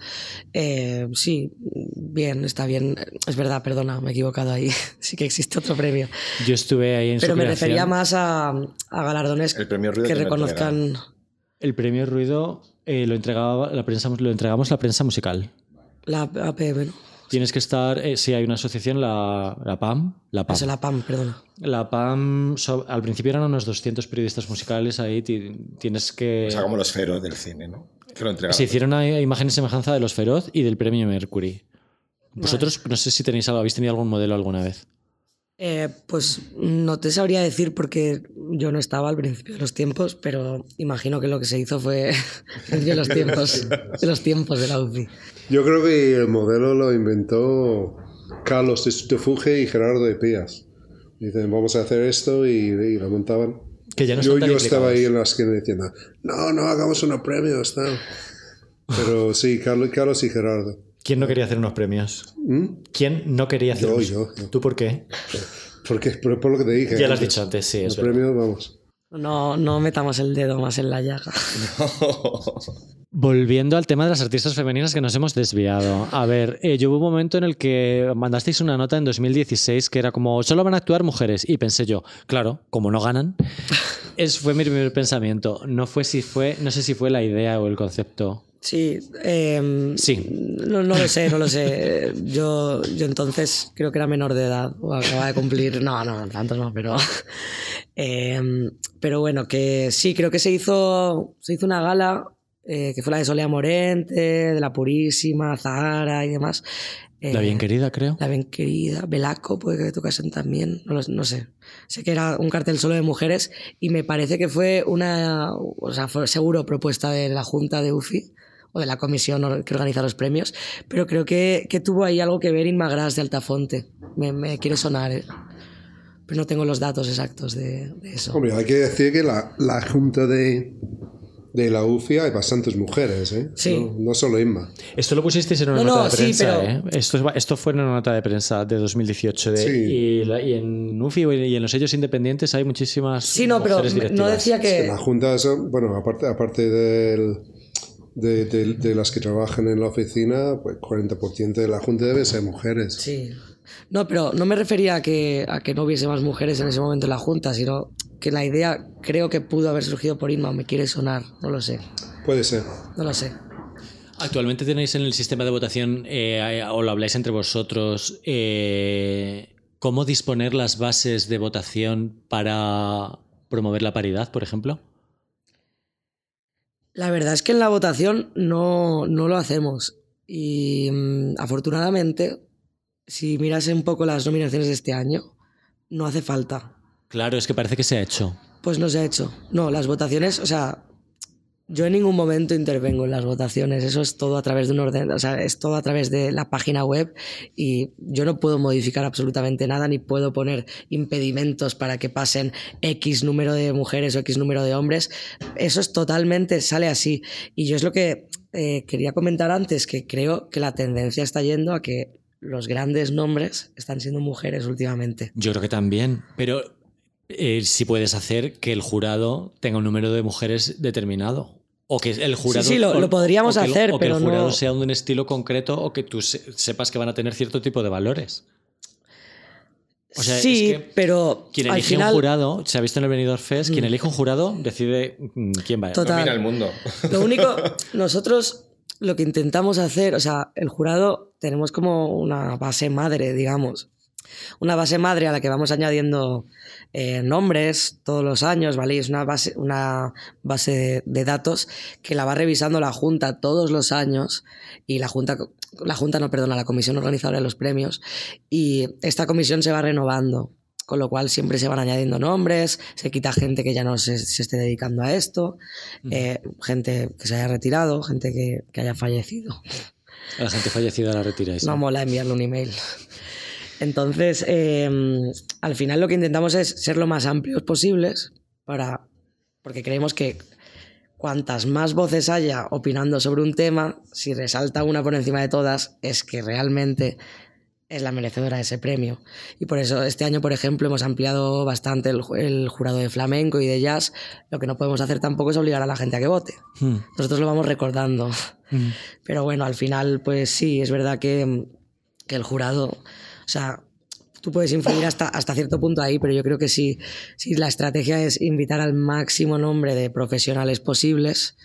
Eh, sí, bien, está bien. Es verdad, perdona, me he equivocado ahí. Sí que existe otro premio. Yo estuve ahí en Pero su me creación. refería más a, a galardones El premio Ruido que que no reconozcan. El premio Ruido eh, lo, entregaba la prensa, lo entregamos la prensa musical. La APM, ¿no? Tienes que estar, eh, sí, hay una asociación, la, la PAM, la PAM. Eso, la PAM, perdona. La PAM, so- al principio eran unos 200 periodistas musicales ahí, ti- tienes que... O sea, como los feros del cine, ¿no? Que lo. Se hicieron a- imagen y semejanza de los Feroz y del premio Mercury. Vosotros, no sé si tenéis algo, habéis tenido algún modelo alguna vez. Eh, pues no te sabría decir porque yo no estaba al principio de los tiempos, pero imagino que lo que se hizo fue de los tiempos, de los tiempos de la UCI. Yo creo que el modelo lo inventó Carlos de Sutefuge y Gerardo de Pías. Dicen, vamos a hacer esto y, y lo montaban. Que ya no yo estaba ahí en la esquina diciendo, no, no, hagamos unos premios. tal". Pero sí, Carlos, Carlos y Gerardo. ¿Quién no quería hacer unos premios? ¿Mm? ¿Quién no quería hacer Yo, unos- yo, yo. ¿Tú por qué? Porque, por, por lo que te dije. Ya lo has dicho antes, sí, es Los verdad. premios, vamos. No, no metamos el dedo más en la llaga. Volviendo al tema de las artistas femeninas que nos hemos desviado. A ver, eh, yo hubo un momento en el que mandasteis una nota en 2016 que era como, solo van a actuar mujeres. Y pensé yo, claro, como no ganan. Es, fue mi primer pensamiento. No fue si fue, no sé si fue la idea o el concepto. Sí, em, Sí. No, no lo sé, no lo sé. Yo, yo entonces creo que era menor de edad o acababa de cumplir. No, no, tanto no, pero. em, pero bueno, que sí, creo que se hizo, se hizo una gala eh, que fue la de Solea Morente, de la Purísima, Zahara y demás. La Eh, bien querida, creo. La bien querida, Belaco, puede que tocasen también, no, lo- no sé. Sé que era un cartel solo de mujeres y me parece que fue una, o sea, fue seguro propuesta de la Junta de UFI o de la comisión or- que organiza los premios, pero creo que, que tuvo ahí algo que ver Inma Gras de Altafonte. Me, me quiere sonar, ¿eh? pero no tengo los datos exactos de, de eso. Hombre, hay que decir que la, la junta de, de la UFI hay bastantes mujeres, ¿eh? Sí. No, no solo Inma. Esto lo pusisteis en una No, nota no, de sí, prensa, pero- ¿eh? Esto, es- esto fue en una nota de prensa de 2018. De, Sí. y, la- y en UFI y en los sellos independientes hay muchísimas Sí, no, pero no decía que... La junta, es, bueno, aparte, aparte del, de, de- de las que trabajan en la oficina, pues 40% de la junta debe ser mujeres. Sí. No, pero no me refería a que, a que no hubiese más mujeres en ese momento en la Junta, sino que la idea creo que pudo haber surgido por Inma, me quiere sonar, no lo sé, Puede ser. no lo sé. Actualmente tenéis en el sistema de votación, eh, o lo habláis entre vosotros, eh, cómo disponer las bases de votación para promover la paridad, por ejemplo. La verdad es que en la votación no, no lo hacemos. Y mm, afortunadamente, si miras un poco las nominaciones de este año, no hace falta. Claro, es que parece que se ha hecho. Pues no se ha hecho. No, las votaciones, o sea, yo en ningún momento intervengo en las votaciones. Eso es todo a través de un orden, o sea, es todo a través de la página web y yo no puedo modificar absolutamente nada ni puedo poner impedimentos para que pasen X número de mujeres o X número de hombres. Eso es totalmente, sale así. Y yo es lo que eh, quería comentar antes, que creo que la tendencia está yendo a que los grandes nombres están siendo mujeres últimamente. Yo creo que también, pero eh, si puedes hacer que el jurado tenga un número de mujeres determinado. O que el jurado. Sí, sí, lo- o- lo podríamos o que el- hacer, o que pero el jurado no- sea de un estilo concreto o que tú se- sepas que van a tener cierto tipo de valores. O sea, sí, es que pero Quien al elige final... un jurado, se ha visto en el Benidorm Fest, quien elige un jurado decide mm, quién va. Total. Domina el mundo. Lo único, nosotros lo que intentamos hacer, o sea, el jurado tenemos como una base madre, digamos. Una base madre a la que vamos añadiendo eh, nombres todos los años, ¿vale? Y es una base, una base de, de datos que la va revisando la Junta todos los años y la Junta, la Junta no, perdona, la Comisión Organizadora de los Premios y esta comisión se va renovando. Con lo cual siempre se van añadiendo nombres, se quita gente que ya no se, se esté dedicando a esto, eh, gente que se haya retirado, gente que, que haya fallecido. A la gente fallecida la retiráis. No mola enviarle un email. Entonces, eh, al final lo que intentamos es ser lo más amplios posibles para, porque creemos que cuantas más voces haya opinando sobre un tema, si resalta una por encima de todas, es que realmente es la merecedora de ese premio. Y por eso este año, por ejemplo, hemos ampliado bastante el, ju- el jurado de flamenco y de jazz. Lo que no podemos hacer tampoco es obligar a la gente a que vote. Hmm. Nosotros lo vamos recordando. Hmm. Pero bueno, al final, pues sí, es verdad que, que el jurado, o sea, tú puedes influir hasta, hasta cierto punto ahí, pero yo creo que sí, si la estrategia es invitar al máximo nombre de profesionales posibles,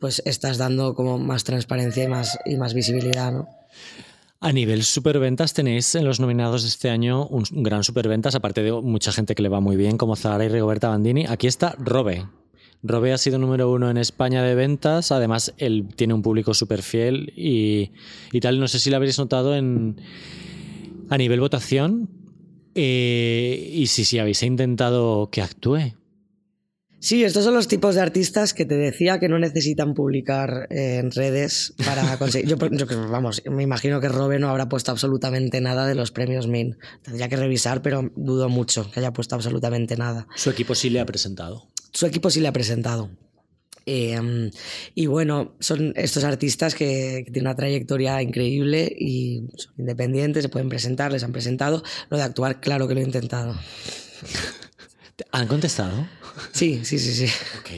pues estás dando como más transparencia y más, y más visibilidad, ¿no? A nivel superventas tenéis en los nominados de este año un gran superventas, aparte de mucha gente que le va muy bien, como Zara y Rigoberta Bandini. Aquí está Robe. Robe ha sido número uno en España de ventas, además él tiene un público súper fiel y, y tal. No sé si lo habréis notado en, a nivel votación eh, y si, si habéis intentado que actúe. Sí, estos son los tipos de artistas que te decía que no necesitan publicar en redes para conseguir. Yo, vamos, me imagino que Robe no habrá puesto absolutamente nada de los premios Min. Tendría que revisar, pero dudo mucho que haya puesto absolutamente nada. Su equipo sí le ha presentado. Su equipo sí le ha presentado. Eh, y bueno, son estos artistas que, que tienen una trayectoria increíble y son independientes, se pueden presentar, les han presentado. Lo de actuar, claro que lo he intentado. ¿Han contestado? Sí, sí, sí, sí. Ok.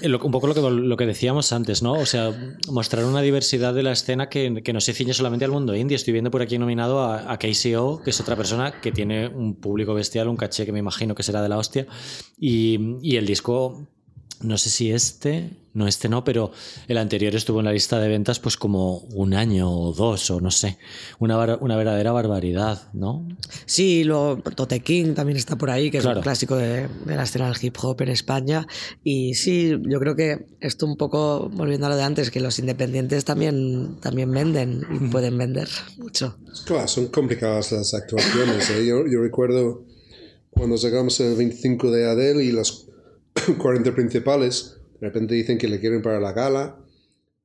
Eh, Un poco lo que, lo que decíamos antes, ¿no? O sea, mostrar una diversidad de la escena que, que no se ciñe solamente al mundo indie. Estoy viendo por aquí nominado a, a KCO, que es otra persona que tiene un público bestial, un caché que me imagino que será de la hostia. Y, y el disco, no sé si este, no este no, pero el anterior estuvo en la lista de ventas pues como un año o dos, o no sé. Una, bar- una verdadera barbaridad, ¿no? Sí, luego Tote King también está por ahí, que es Claro. un clásico de, de la escena del hip hop en España. Y sí, yo creo que esto un poco, volviendo a lo de antes, que los independientes también, también venden y pueden vender mucho. Claro, son complicadas las actuaciones. ¿eh? Yo, yo recuerdo cuando sacamos el 25 de Adele y los 40 principales, de repente dicen que le quieren para la gala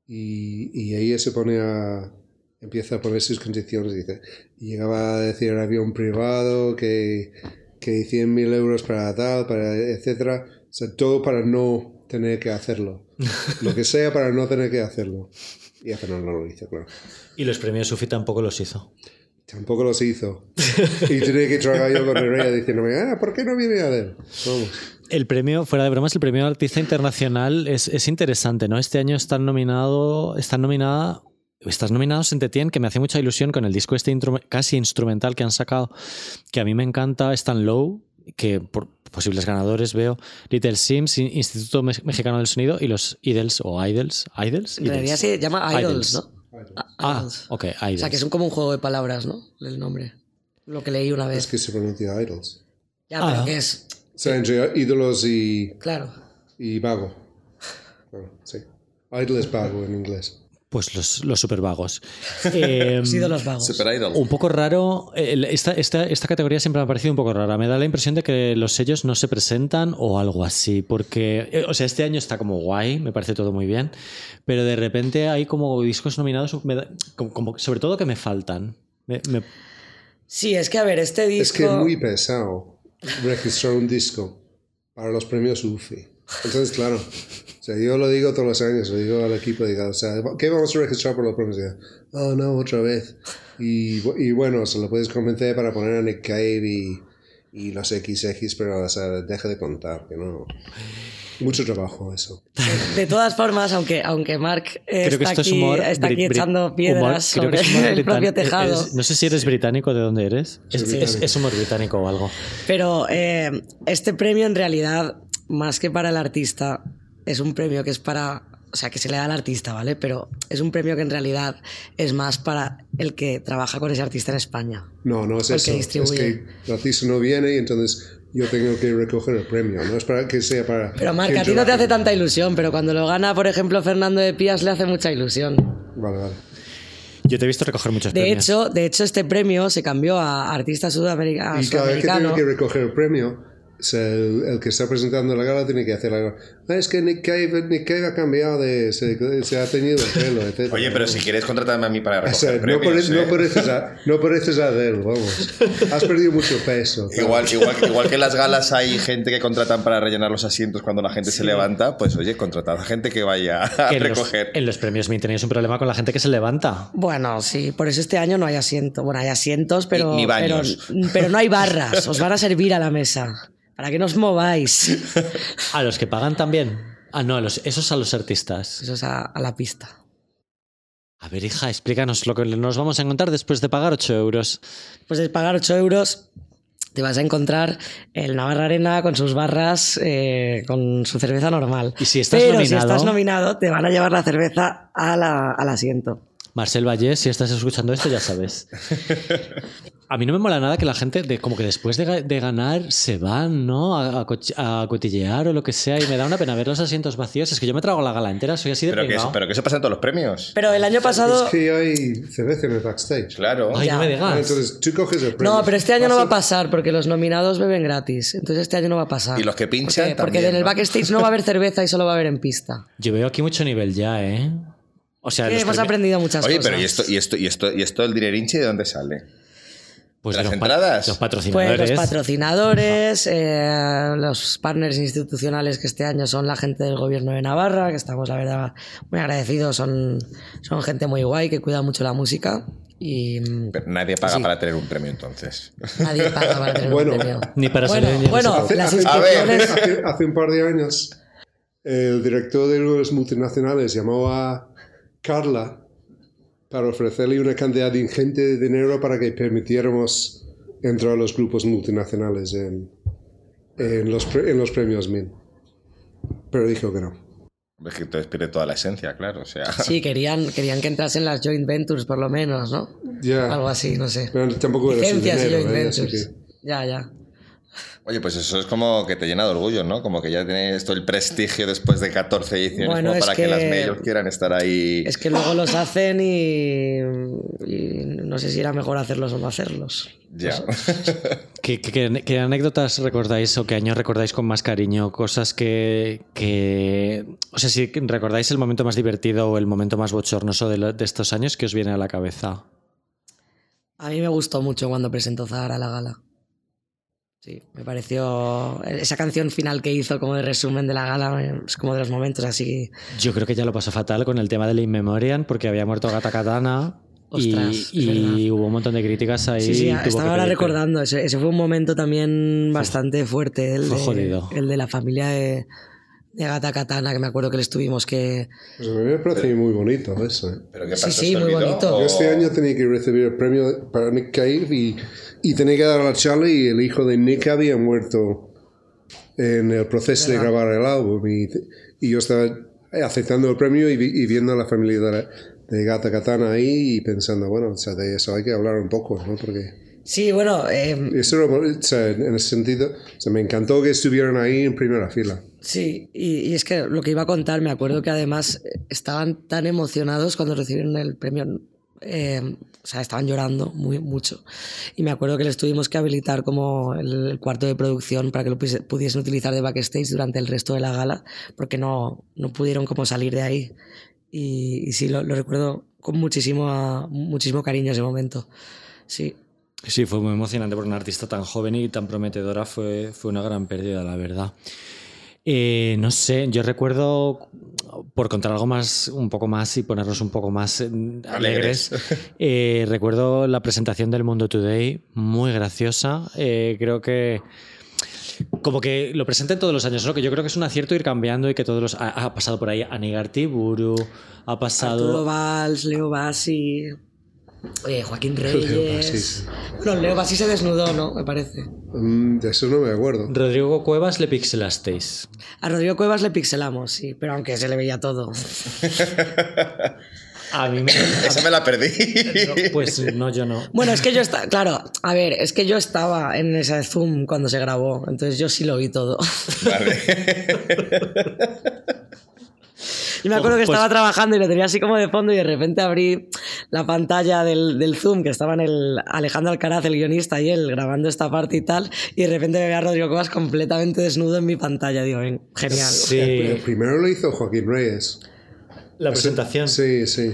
y, y ella se pone a empieza a poner sus condiciones dice y llegaba a decir avión privado que, que 100.000 euros para tal para etcétera o sea todo para no tener que hacerlo. Lo que sea para no tener que hacerlo. Y al final no lo hizo claro. Y los premios Sufi tampoco los hizo. Tampoco los hizo. Y tenía que tragar yo con Herrera diciéndome, ah, ¿por qué no viene a ver? Vamos. El premio, fuera de bromas, el premio de Artista Internacional es, es interesante, ¿no? Este año están nominado, están nominada, estás nominado Saint-Étienne, que me hace mucha ilusión con el disco este intru- casi instrumental que han sacado, que a mí me encanta, Stan Low, que por posibles ganadores veo Little Sims, In- Instituto Me- Mexicano del Sonido y los Idols o Idols, Idols, En realidad Idols. se llama Idols, Idols. ¿no? Ah, Idols. ok, O Idols. sea, que es un- como un juego de palabras, ¿no? El nombre. Lo que leí una Es vez. que se pronuncia idols. Ya, Ah. pero que es. O sea, entre ídolos y, Claro. y vago. Claro, sí. Idol es vago en inglés. Pues los, los super vagos. Eh, Los ídolos vagos. Super Idol. Un poco raro, esta, esta, esta categoría siempre me ha parecido un poco rara. Me da la impresión de que los sellos no se presentan o algo así, porque, eh, o sea, este año está como guay, me parece todo muy bien, pero de repente hay como discos nominados, me da- como, como- sobre todo que me faltan. Me- me- Sí, es que a ver, este disco. Es que es muy pesado registrar un disco para los premios UFI. Entonces, claro, sea, yo lo digo todos los años, lo digo al equipo, digo, o sea, ¿qué vamos a registrar por los premios? Y yo, oh, no, otra vez. Y, y bueno, se lo puedes convencer para poner a Nick Cave y, y los XX, pero o sea, deja de contar, que no. Mucho trabajo eso. De todas formas, aunque, aunque Mark eh, creo que está esto es aquí, humor. está aquí echando humor- piedras que sobre es humor el propio británico. tejado. Es- no sé si eres británico, ¿de dónde eres? Es, es- británico. es humor británico o algo. Pero eh, este premio en realidad, más que para el artista, es un premio que es para... O sea, que se le da al artista, ¿vale? Pero es un premio que en realidad es más para el que trabaja con ese artista en España. No, no es El eso. que Es que el artista no viene y entonces yo tengo que recoger el premio. No es para que sea para. Pero Marc, quien a ti no te hace tanta ilusión, pero cuando lo gana, por ejemplo, Fernando de Pías, le hace mucha ilusión. Vale, vale. Yo te he visto recoger muchos De premios. hecho, de hecho, este premio se cambió a artista sudamerica- Y cada vez que sudamericano. tengo que recoger el premio, el, el que está presentando la gala tiene que hacer algo. "Ah, es que Nick Cave, Nick Cave ha cambiado de. Se, se ha teñido el pelo, etc. Oye, pero si quieres contratarme a mí para O recoger sea, no, premios, pare- no ¿eh? pareces a, no pareces a Adele, vamos. Has perdido mucho peso. Igual, igual, igual que en las galas hay gente que contratan para rellenar los asientos cuando la gente se levanta, pues oye, contratad a gente que vaya a Que en los, recoger. en los premios MIN tenéis un problema con la gente que se levanta. Bueno, sí, por eso este año no hay asiento. Bueno, hay asientos, pero, Ni- ni baños. pero, pero no hay barras. Os van a servir a la mesa. Para que no os mováis. A los que pagan también. Ah, no, a los, esos a los artistas. Eso es a, a la pista. A ver, hija, explícanos lo que nos vamos a encontrar después de pagar 8 euros. Pues de pagar 8 euros, te vas a encontrar el Navarra Arena con sus barras, eh, con su cerveza normal. Y si estás Pero si nominado- estás nominado, te van a llevar la cerveza a la- al asiento. Marcel Vallés, si estás escuchando esto, ya sabes. A mí no me mola nada que la gente, de, como que después de, ga- de ganar, se van, ¿no? A, a coch- a cotillear o lo que sea. Y me da una pena ver los asientos vacíos. Es que yo me trago la gala entera, soy así de Pero que, pringao. pero que eso pasa en todos los premios. Pero el año pasado. Es que hay cerveza en el backstage. Claro. Ay, Ya. no me digas. Entonces tú coges el premio. No, pero este año no va a pasar porque los nominados beben gratis. Entonces este año no va a pasar. Y los que pinchan Porque, porque también, en el backstage no va a haber cerveza y solo va a haber en pista. Yo veo aquí mucho nivel ya, ¿eh? O sea, hemos aprendido muchas Oye, cosas. pero ¿y esto, y esto, y esto, y esto el dinerinche de dónde sale? Pues ¿Las los pa- entradas? Los Pues patrocinadores. los patrocinadores, eh, los partners institucionales que este año son la gente del gobierno de Navarra, que estamos, la verdad, muy agradecidos. Son, son gente muy guay que cuida mucho la música y Pero nadie paga Sí. para tener un premio entonces. nadie paga para tener Bueno. un premio. Ni para ser bueno, niños. bueno, Hace, las hace- A ver. inscripciones. hace- hace un par de años, el director de los multinacionales llamó a Carla para ofrecerle una cantidad ingente de dinero para que permitiéramos entrar a los grupos multinacionales en, en, los, pre- en los premios MIN. Pero dijo que no. Es que entonces pierde toda la esencia, claro. O sea, Sí, querían, querían que entrasen las joint ventures por lo menos, ¿no? Ya. Algo así, no sé. Pero tampoco era su Licencias y dinero, joint ¿eh? Ventures. que- Ya, ya. Oye, pues eso es como que te llena de orgullo, ¿no? Como que ya tienes todo el prestigio después de 14 ediciones Bueno, como para que... que- las medios quieran estar ahí. Es que luego los hacen y, y no sé si era mejor hacerlos o no hacerlos. Ya. ¿Qué, qué- qué- qué anécdotas recordáis o qué años recordáis con más cariño? Cosas que, que- O sea, si recordáis el momento más divertido o el momento más bochornoso de, lo- de estos años que os viene a la cabeza. A mí me gustó mucho cuando presentó Zahara la gala. Sí, me pareció. Esa canción final que hizo como de resumen de la gala es como de los momentos así. Yo creo que ya lo pasó fatal con el tema del In Memoriam porque había muerto Gata Katana Ostras, y hubo un montón de críticas ahí. Sí, sí, estaba ahora recordando. Ese, ese fue un momento también bastante fuerte. El de, jodido. el de la familia de, de Gata Katana, que me acuerdo que le estuvimos que. Pues a mí me parece muy bonito eso. ¿eh? ¿Pero qué Sí, pasó? sí, ¿Se muy olvidó? bonito. ¿O- Yo este año tenía que recibir el premio para Nick Cave y, y tenía que dar la charla y el hijo de Nick había muerto en el proceso de grabar el álbum y, y yo estaba aceptando el premio y, vi- y viendo a la familia de, la- de Gata Katana ahí y pensando, bueno, o sea, de eso hay que hablar un poco, ¿no? Porque Sí, bueno, eh, eso era, o sea, en ese sentido, o sea, me encantó que estuvieran ahí en primera fila. Sí, y, y es que lo que iba a contar, me acuerdo que además eh, estaban tan emocionados cuando recibieron el premio, eh, o sea, estaban llorando muy mucho. Y me acuerdo que les tuvimos que habilitar como el, cuarto de producción para que lo pudiese- pudiesen utilizar de backstage durante el resto de la gala, porque no, no pudieron como salir de ahí. Y, y sí, lo, lo recuerdo con muchísimo, muchísimo cariño ese momento. Sí. Sí, fue muy emocionante por una artista tan joven y tan prometedora. Fue, fue una gran pérdida, la verdad. Eh, no sé, yo recuerdo, por contar algo más, un poco más y ponernos un poco más eh, alegres, eh, recuerdo la presentación del Mundo Today, muy graciosa. Eh, creo que como que lo presenten todos los años, ¿no? que yo creo que es un acierto ir cambiando y que todos los... Ha, ha pasado por ahí Anigar Tiburu, ha Arturo pasado... Valls, Leo Bassi, eh, Joaquín Reyes. Leo. Bueno, Leo se desnudó, ¿no? Me parece. Mm, de eso no me acuerdo. Rodrigo Cuevas le pixelasteis. A Rodrigo Cuevas le pixelamos, sí, pero aunque se le veía todo. A mí me... Esa me la perdí. Pues no, yo no. Bueno, es que yo estaba, claro, a ver, es que yo estaba en ese Zoom cuando se grabó, entonces yo sí lo vi todo. Vale. Y me acuerdo que Pues- estaba trabajando y lo tenía así como de fondo y de repente abrí la pantalla del, del Zoom, que estaban el Alejandro Alcaraz, el guionista, y él grabando esta parte y tal, y de repente me veía a Rodrigo Cuevas completamente desnudo en mi pantalla. Digo, ven, genial. El Sí, primero lo hizo Joaquín Reyes. la presentación. Sí, sí.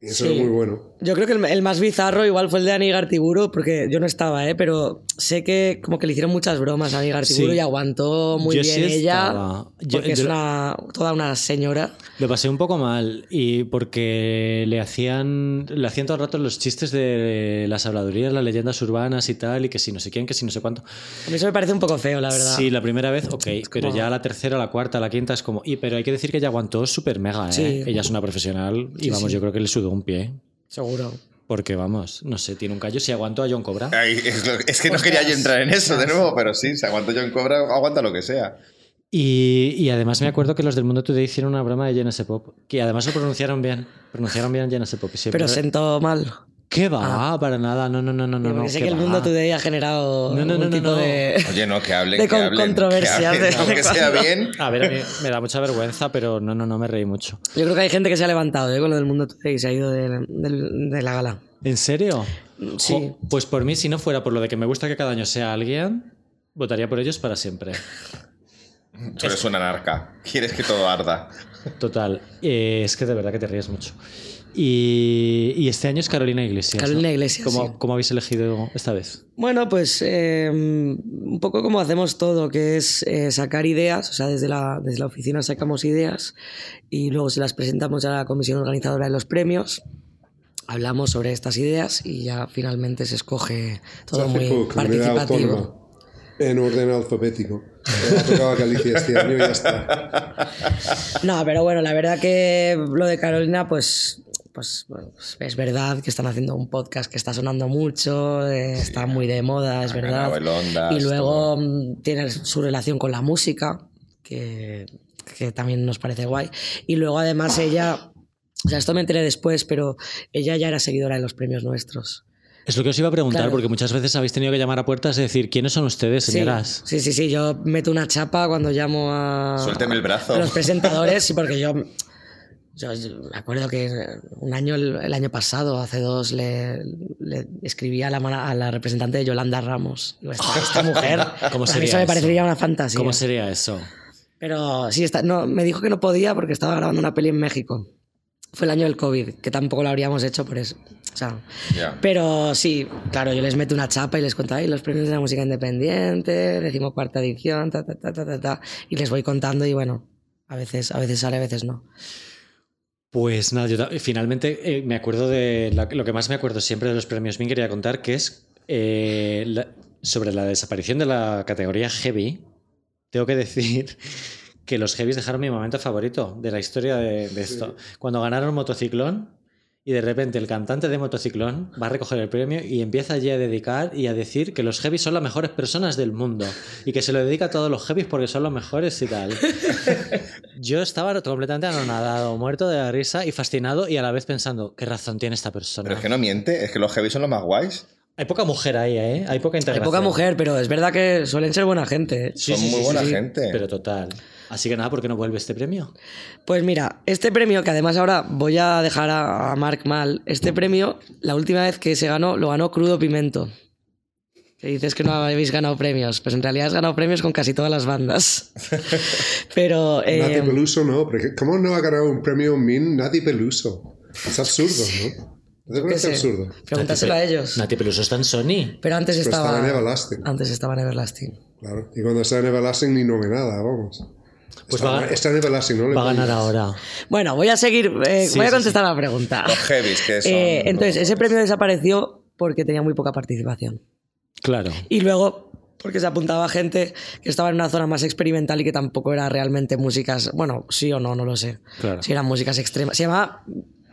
Eso Sí. es muy bueno. Yo creo que el, el más bizarro igual fue el de Anígar Tiburo, porque yo no estaba, ¿eh? pero sé que como que le hicieron muchas bromas a Anígar Tiburo Sí. y aguantó muy Yo bien sí ella. Yo- porque es yo- una, toda una señora. Lo pasé un poco mal y porque le hacían le hacían todo el rato los chistes de las habladurías, las leyendas urbanas y tal, y que si no sé quién, que si no sé cuánto. A mí eso me parece un poco feo, la verdad. Sí, la primera vez, ok, pero ya la tercera, la cuarta, la quinta es como... Y, pero hay que decir que ella aguantó súper mega, ¿eh? Sí. Ella es una profesional y vamos, yo creo que le sudó un pie. Seguro. Porque vamos, no sé, tiene un callo. Si aguantó a John Cobra. Ay, es, lo- es que no quería yo entrar en eso de nuevo, pero sí, si aguanto yo en cobra, aguanta lo que sea. Y, y además me acuerdo que los del Mundo Today hicieron una broma de Genesis Pop, que además lo pronunciaron bien. Pronunciaron bien Genesis Pop. siempre- Pero sentó mal. ¿Qué va? Para nada. No, no, no, no, no. Porque no, sé ¿qué que el va? mundo today ha generado No, no, no, no, tipo no. de... Oye, no, que hablen, De que con- hablen. controversias que hablen, de sea bien. A ver, a mí me da mucha vergüenza, pero no, no, no me reí mucho. Yo creo que hay gente que se ha levantado ¿eh? con lo del mundo today y se ha ido de, de- de la gala. ¿En serio? Sí. Jo, pues por mí, si no fuera por lo de que me gusta que cada año sea alguien, votaría por ellos para siempre. Tú eres una narca. Quieres que todo arda. Total. Eh, es que de verdad que te ríes mucho. Y, y este año es Carolina Iglesias. ¿no? Carolina Iglesias, ¿Cómo, sí. cómo habéis elegido esta vez? Bueno, pues eh, un poco como hacemos todo, que es eh, sacar ideas, o sea, desde la, desde la oficina sacamos ideas y luego se las presentamos a la comisión organizadora de los premios, hablamos sobre estas ideas y ya finalmente se escoge todo muy poco, participativo. en orden alfabético. Me ha tocado a Galicia este año y ya está. No, pero bueno, la verdad que lo de Carolina, pues, pues, pues es verdad que están haciendo un podcast que está sonando mucho, eh, está muy de moda, es verdad. Ondas, y luego tiene su relación con la música, que, que también nos parece guay. Y luego además ella, o sea, esto me enteré después, pero ella ya era seguidora de los premios nuestros. Es lo que os iba a preguntar, Claro. porque muchas veces habéis tenido que llamar a puertas y decir, ¿quiénes son ustedes, Sí, señoras? Sí, sí, sí, yo meto una chapa cuando llamo a, Suélteme el brazo. a los presentadores, sí, porque yo, yo, me acuerdo que un año, el, año pasado, hace dos, le, le escribí a la, a la representante de Yolanda Ramos. Digo, esta, esta mujer, ¿Cómo a mí sería eso me parecería una fantasía. ¿Cómo sería eso? Pero sí, está, no, me dijo que no podía porque estaba grabando una peli en México. Fue el año del COVID, que tampoco lo habríamos hecho por eso. O sea, Ya. pero sí, claro, yo les meto una chapa y les cuento ahí los premios de la música independiente, decimocuarta edición, ta, ta, ta, ta, ta, ta, y les voy contando y bueno, a veces, a veces sale, a veces no. Pues nada, yo finalmente eh, me acuerdo de la- lo que más me acuerdo siempre de los premios Min quería contar, que es eh, la- sobre la desaparición de la categoría heavy. Tengo que decir que los heavies dejaron mi momento favorito de la historia de, de esto. Cuando ganaron Motociclón y de repente el cantante de Motociclón va a recoger el premio y empieza allí a dedicar y a decir que los heavies son las mejores personas del mundo y que se lo dedica a todos los heavies porque son los mejores y tal. Yo estaba completamente anonadado, muerto de la risa y fascinado y a la vez pensando, ¿qué razón tiene esta persona? Pero es que no miente, es que los heavy son los más guays. Hay poca mujer ahí, ¿eh? Hay poca Hay integración. poca mujer, pero es verdad que suelen ser buena gente. ¿eh? Sí, son sí, muy sí, buena gente. Pero total. Así que nada, ¿por qué no vuelve este premio? Pues mira, este premio, que además ahora voy a dejar a, a Mark mal, este premio, la última vez que se ganó, lo ganó Crudo Pimento. Que dices que no habéis ganado premios, pues en realidad has ganado premios con casi todas las bandas. Pero... eh, Nati Peluso no, porque ¿cómo no ha ganado un premio Min Nati Peluso? Es absurdo, ¿no? ¿No te qué parece sé, absurdo? Preguntárselo a ellos. Nati Peluso está en Sony. Pero antes Pero estaba... estaba en Everlasting, Antes estaba en Everlasting. claro. Y cuando está en Everlasting ni nominada, vamos. Pues está, va, está ¿no? Le va a ganar ahora. Bueno, voy a seguir, eh, Sí, voy a sí, contestar la pregunta. Los heavies, que son. Eh, entonces, ese premio desapareció porque tenía muy poca participación. Claro. Y luego, porque se apuntaba gente que estaba en una zona más experimental y que tampoco era realmente músicas. Bueno, sí o no, no lo sé. Claro. Si eran músicas extremas. Se llama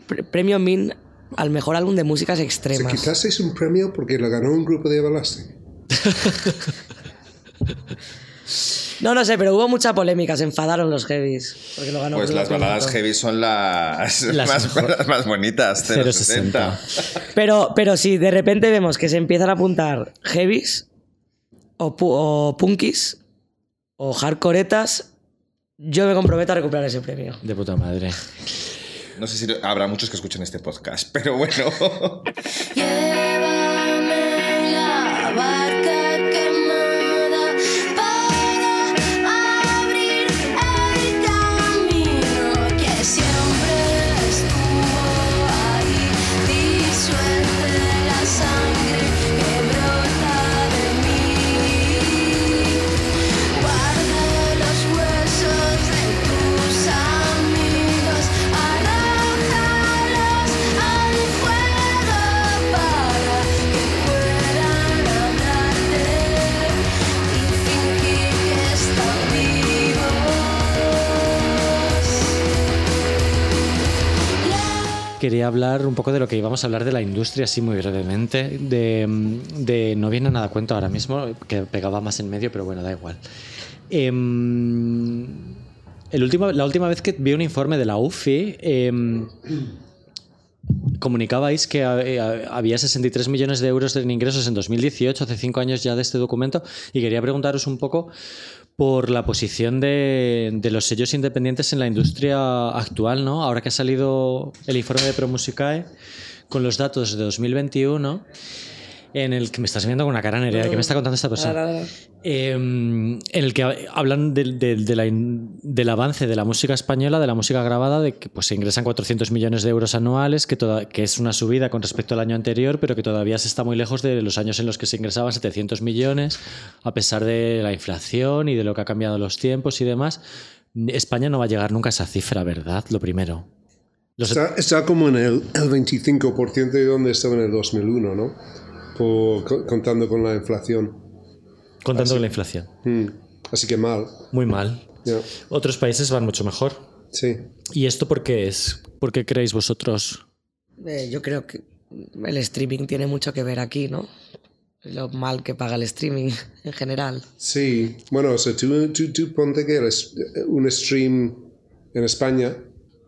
Pre- Premio Min al mejor álbum de músicas Sí, extremas. quizás es un premio porque lo ganó un grupo de Everlasting. No, no sé, pero hubo mucha polémica. Se enfadaron los heavies. Porque lo ganó Pues las baladas heavy son las, Las más, las más bonitas. 060. 060. Pero, pero si de repente vemos que se empiezan a apuntar heavies o, pu- o punkis o hardcoretas, yo me comprometo a recuperar ese premio. De puta madre. No sé si habrá muchos que escuchen este podcast, pero bueno. Quería hablar un poco de lo que íbamos a hablar de la industria, así muy brevemente. De, no viene nada a cuento ahora mismo, que pegaba más en medio, pero bueno, da igual. Em, la última vez que vi un informe de la UFI, em, comunicabais que eh, había 63 millones de euros en ingresos en 2018, hace cinco años ya de este documento, y quería preguntaros un poco por la posición de, los sellos independientes en la industria actual, ¿no? Ahora que ha salido el informe de ProMusicae con los datos de 2021 en el que me estás viendo con una cara nerea, ¿qué me está contando esta persona? Eh, en el que hablan del, del- de la del avance de la música española, de la música grabada, de que pues, se ingresan 400 millones de euros anuales, que, toda- que es una subida con respecto al año anterior, pero que todavía se está muy lejos de los años en los que se ingresaban 700 millones, a pesar de la inflación y de lo que ha cambiado los tiempos y demás. España no va a llegar nunca a esa cifra, ¿verdad? Lo primero. Los- Está, está como en el, el 25% de donde estaba en el 2001, ¿no? Por- contando con la inflación. contando con la inflación. Mm. Así que mal. Muy mal. Otros países van mucho mejor. Sí. ¿Y esto por qué es? ¿Por qué creéis vosotros? Eh, yo creo que el streaming tiene mucho que ver aquí, ¿no? Lo mal que paga el streaming en general. Sí, bueno, o sea, tú, tú, tú ponte que un stream en España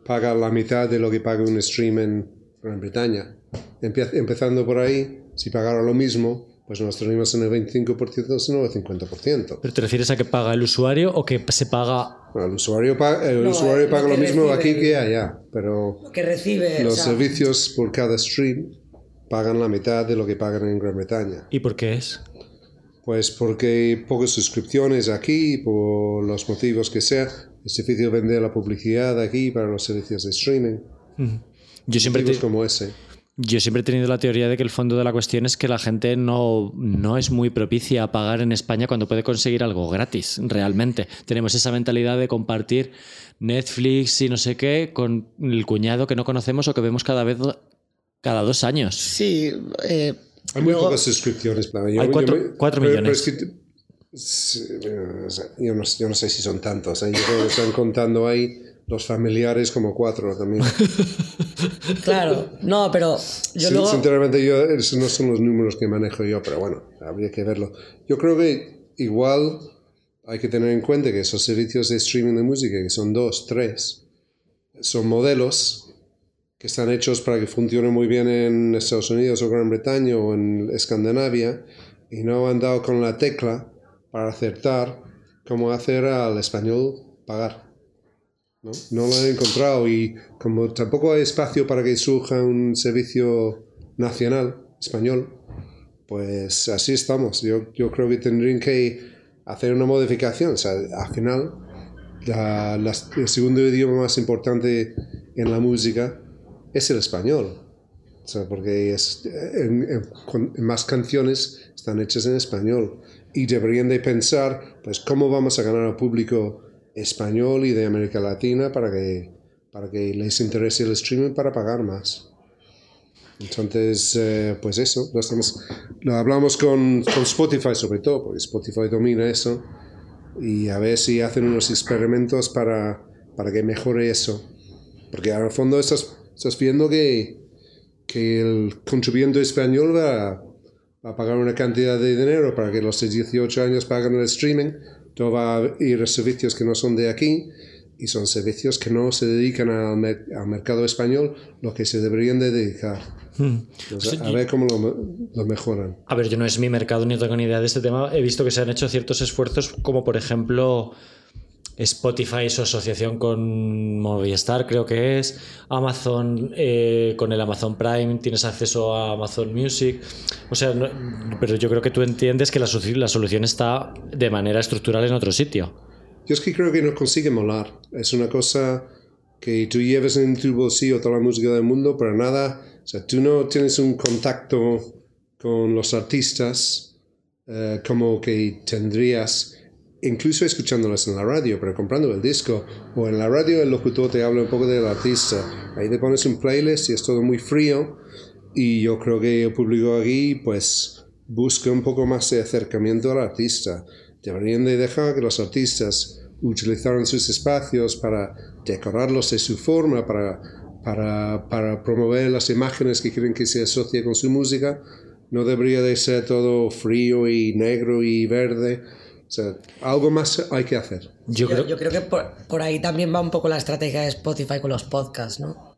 paga la mitad de lo que paga un stream en Gran Bretaña. Empezando por ahí, si pagara lo mismo, pues nos tenemos en el 25%, sino el 50%. ¿Pero te refieres a que paga el usuario o que se paga Bueno, el usuario, pa- el No, usuario lo paga lo mismo recibe aquí que allá, pero Lo que recibe. o los sea, servicios por cada stream pagan la mitad de lo que pagan en Gran Bretaña. ¿Y por qué es? Pues porque hay pocas suscripciones aquí, por los motivos que sea. Es difícil vender la publicidad aquí para los servicios de streaming. Yo siempre, Motivos te- como ese. Yo siempre he tenido la teoría de que el fondo de la cuestión es que la gente no, no es muy propicia a pagar en España cuando puede conseguir algo gratis, realmente. Tenemos esa mentalidad de compartir Netflix y no sé qué con el cuñado que no conocemos o que vemos cada vez cada dos años. Sí. eh, Hay muy luego- pocas suscripciones. Yo- Hay yo cuatro- me- cuatro pero- pero millones. es que- yo, no, yo no sé si son tantos. ¿eh? Yo creo que están contando ahí los familiares como cuatro también. Claro. No, pero yo Sí, luego. Sinceramente, yo, esos no son los números que manejo yo, pero bueno, habría que verlo. Yo creo que igual hay que tener en cuenta que esos servicios de streaming de música, que son dos, tres, son modelos que están hechos para que funcionen muy bien en Estados Unidos o Gran Bretaña o en Escandinavia y no han dado con la tecla para acertar cómo hacer al español pagar. ¿no? Lo han encontrado y como tampoco hay espacio para que surja un servicio nacional español, pues así estamos. Yo, yo creo que tendrían que hacer una modificación. O sea, al final, el segundo idioma más importante en la música es el español. O sea, porque es, más canciones están hechas en español. Y deberían de pensar, pues, cómo vamos a ganar al público español y de América Latina para que, para que les interese el streaming para pagar más. Entonces, eh, pues eso, lo, estamos, lo hablamos con, Spotify sobre todo, porque Spotify domina eso, y a ver si hacen unos experimentos para, para que mejore eso. Porque al fondo estás, estás viendo que, que el contribuyente español va a pagar una cantidad de dinero para que los de 18 años paguen el streaming, todo va a ir a servicios que no son de aquí y son servicios que no se dedican al, mer- al mercado español, lo que se deberían de dedicar. Entonces, a ver cómo lo, lo mejoran. A ver, yo no es mi mercado ni tengo ni idea de este tema. He visto que se han hecho ciertos esfuerzos, como por ejemplo Spotify, su asociación con Movistar, creo que es. Amazon, eh, con el Amazon Prime tienes acceso a Amazon Music. O sea, no- pero yo creo que tú entiendes que la, la solución está de manera estructural en otro sitio. Yo es que creo que no consigue molar. Es una cosa que tú lleves en tu bolsillo toda la música del mundo, pero nada. O sea, tú no tienes un contacto con los artistas eh, como que tendrías, incluso escuchándolos en la radio, pero comprando el disco. O en la radio el locutor te habla un poco del artista. Ahí te pones un playlist y es todo muy frío. Y yo creo que el público aquí, pues, busca un poco más de acercamiento al artista. Deberían de dejar que los artistas utilizaran sus espacios para decorarlos de su forma, para, para, para promover las imágenes que quieren que se asocie con su música. No debería de ser todo frío y negro y verde, sea, algo más hay que hacer. Yo Yo, creo, yo creo que por, por ahí también va un poco la estrategia de Spotify con los podcasts, ¿no?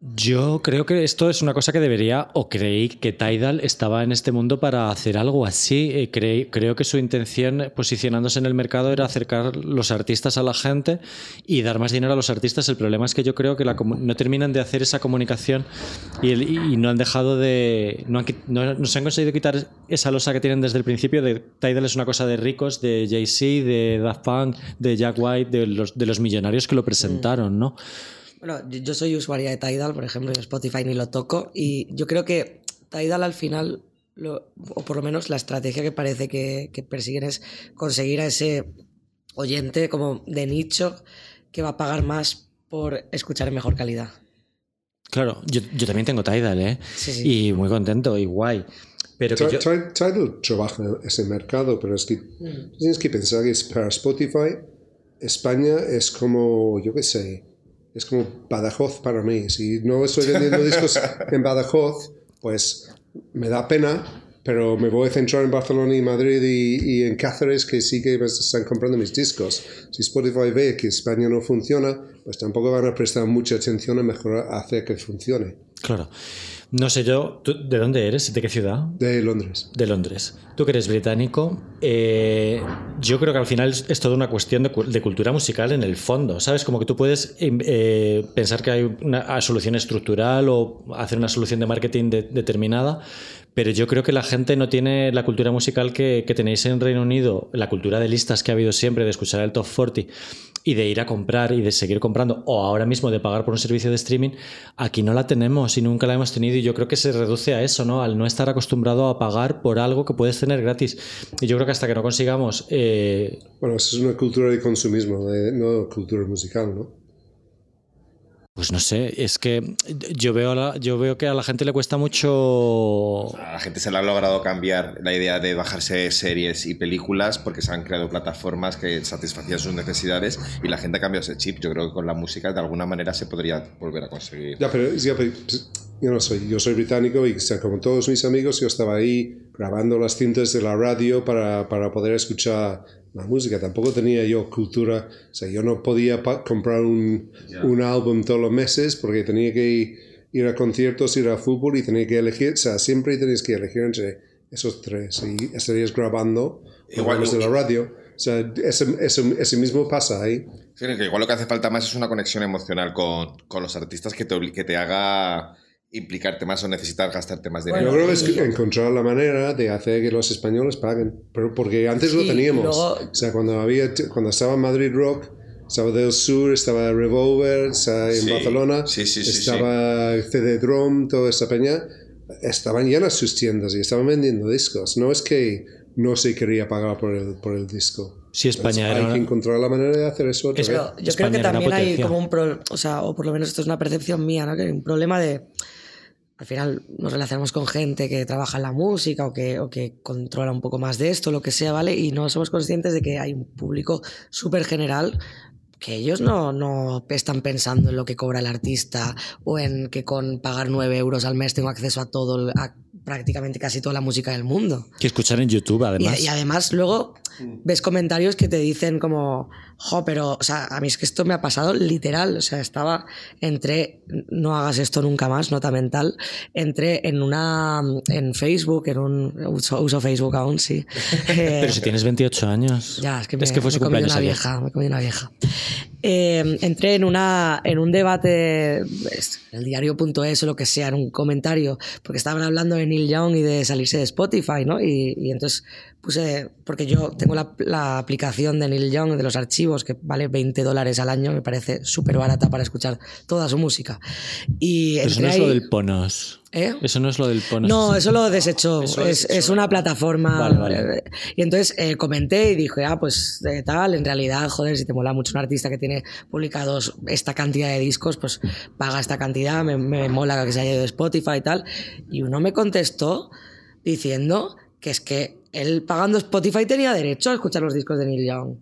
Yo creo que esto es una cosa que debería, o creí que Tidal estaba en este mundo para hacer algo así. Eh, creí- creo que su intención posicionándose en el mercado era acercar los artistas a la gente y dar más dinero a los artistas. El problema es que yo creo que la no terminan de hacer esa comunicación y, el- y no han dejado de. No, han no- no se han conseguido quitar esa losa que tienen desde el principio de Tidal es una cosa de ricos, de Jay-Z, de Daft Punk, de Jack White, de los, de los millonarios que lo presentaron, ¿no? Bueno, yo- yo soy usuaria de Tidal, por ejemplo, y Spotify ni lo toco. Y yo creo que Tidal al final, lo- o por lo menos la estrategia que parece que, que persiguen es conseguir a ese oyente como de nicho que va a pagar más por escuchar en mejor calidad. Claro, yo, yo también tengo Tidal, ¿eh? Sí, sí. Y muy contento y guay. Pero que yo- Tidal trabaja en ese mercado, pero es que Mm. tienes que pensar que es para Spotify, España es como, yo qué sé, es como Badajoz para mí. Si no estoy vendiendo discos en Badajoz, pues me da pena, pero me voy a centrar en Barcelona y Madrid y, y en Cáceres, que sí que me están comprando mis discos. Si Spotify ve que España no funciona, pues tampoco van a prestar mucha atención a mejorar, a hacer que funcione. Claro. No sé yo, ¿tú ¿de dónde eres? ¿De qué ciudad? De Londres. De Londres. Tú que eres británico, eh, yo creo que al final es, es toda una cuestión de, de cultura musical en el fondo, ¿sabes? Como que tú puedes em, eh, pensar que hay una solución estructural o hacer una solución de marketing de- determinada, pero yo creo que la gente no tiene la cultura musical que, que tenéis en Reino Unido, la cultura de listas que ha habido siempre, de escuchar el top 40 y de ir a comprar y de seguir comprando, o ahora mismo de pagar por un servicio de streaming, aquí no la tenemos y nunca la hemos tenido y yo creo que se reduce a eso, ¿no? Al no estar acostumbrado a pagar por algo que puedes tener gratis. Y yo creo que hasta que no consigamos... eh, Bueno, eso es una cultura de consumismo, de- no cultura musical, ¿no? Pues no sé, es que yo veo, a la- yo veo que a la gente le cuesta mucho... A la gente se le ha logrado cambiar la idea de bajarse series y películas porque se han creado plataformas que satisfacían sus necesidades y la gente ha cambiado ese chip. Yo creo que con la música de alguna manera se podría volver a conseguir. Ya, pero, ya, pero, pues, yo no soy, yo soy británico y o sea, como todos mis amigos yo estaba ahí grabando las cintas de la radio para, para poder escuchar la música. Tampoco tenía yo cultura, o sea, yo no podía comprar un, un álbum todos los meses porque tenía que ir a conciertos, ir a fútbol y tenía que elegir, o sea, siempre tenías que elegir entre esos tres y estarías grabando Igual- de la radio. O sea, ese, ese, ese mismo pasa ahí. Sí, que igual lo que hace falta más es una conexión emocional con, con los artistas que te, que te haga implicarte más o necesitar gastarte más dinero. Yo Bueno, creo que es encontrar la manera de hacer que los españoles paguen, pero porque antes lo Sí, teníamos. y luego- O sea, cuando había, cuando estaba Madrid Rock, estaba Del Sur, estaba Revolver, estaba en Sí, Barcelona, sí, sí, sí, estaba CD Drum, toda esa peña, estaban llenas sus tiendas y estaban vendiendo discos. No es que no se quería pagar por el, por el disco. Si España Hay era... que encontrar la manera de hacer eso otra Es- vez. Yo España creo que también hay como un problema, o sea, o por lo menos esto es una percepción mía, ¿no? Que hay un problema de. Al final nos relacionamos con gente que trabaja en la música o que, o que controla un poco más de esto, lo que sea, ¿vale? Y no somos conscientes de que hay un público súper general que ellos no, no están pensando en lo que cobra el artista o en que con pagar 9 euros al mes tengo acceso a todo, a prácticamente casi toda la música del mundo. Que escuchar en YouTube, Y, además. y además luego ves comentarios que te dicen como, jo, pero, o sea, a mí es que esto me ha pasado literal, o sea, estaba, entré, no hagas esto nunca más, nota mental, entré en una, en Facebook, en un, uso, uso Facebook aún, sí. Eh, Pero si tienes 28 años. ya, es que me, es que fue me su comí una ayer. vieja, me comí una vieja. Eh, entré en, una, en un debate, pues, en el diario.es o lo que sea, en un comentario, porque estaban hablando de Neil Young y de salirse de Spotify, ¿no? Y, y entonces puse, porque yo tengo la, la aplicación de Neil Young, de los archivos, que vale 20 dólares al año, me parece súper barata para escuchar toda su música. Y Pero eso no es lo del Ponos. ¿Eh? Eso no es lo del Ponos. No, eso lo desechó. Eso lo es, desechó, es una plataforma. Vale, vale. Y entonces eh, comenté y dije, ah, pues eh, tal, en realidad, joder, si te mola mucho un artista que tiene publicados esta cantidad de discos, pues paga esta cantidad, me, me mola que se haya ido de Spotify y tal. Y uno me contestó diciendo que es que él pagando Spotify tenía derecho a escuchar los discos de Neil Young.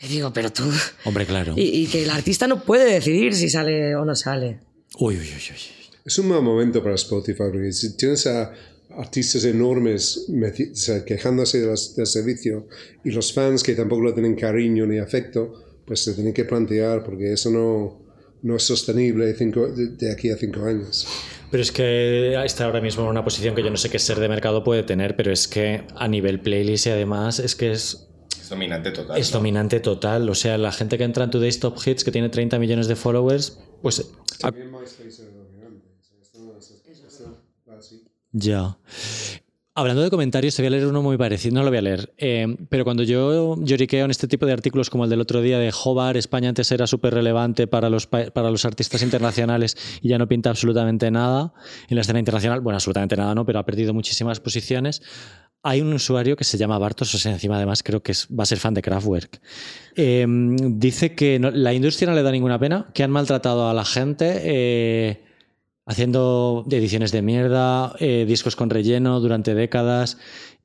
Y digo, pero tú. Hombre, claro. Y, y que el artista no puede decidir si sale o no sale. Uy, uy, uy, uy. Es un mal momento para Spotify porque si tienes a artistas enormes meti- o sea, quejándose de del servicio y los fans que tampoco lo tienen cariño ni afecto, pues se tienen que plantear porque eso no, no es sostenible cinco- de, de aquí a cinco años. Pero es que está ahora mismo en una posición que yo no sé qué ser de mercado puede tener, pero es que a nivel playlist y además es que es, Es dominante total. es ¿no? dominante total. O sea, la gente que entra en Today's Top Hits, que tiene 30 millones de followers, pues a- Ya. Hablando de comentarios, te voy a leer uno muy parecido, no lo voy a leer, eh, pero cuando yo lloriqueo en este tipo de artículos como el del otro día de Jobar, España antes era súper relevante para los, pa- para los artistas internacionales y ya no pinta absolutamente nada en la escena internacional, bueno, absolutamente nada no, pero ha perdido muchísimas posiciones. Hay un usuario que se llama Bartos, o sea, encima además creo que es- va a ser fan de Kraftwerk. Eh, dice que no- la industria no le da ninguna pena, que han maltratado a la gente. eh, haciendo ediciones de mierda, eh, discos con relleno durante décadas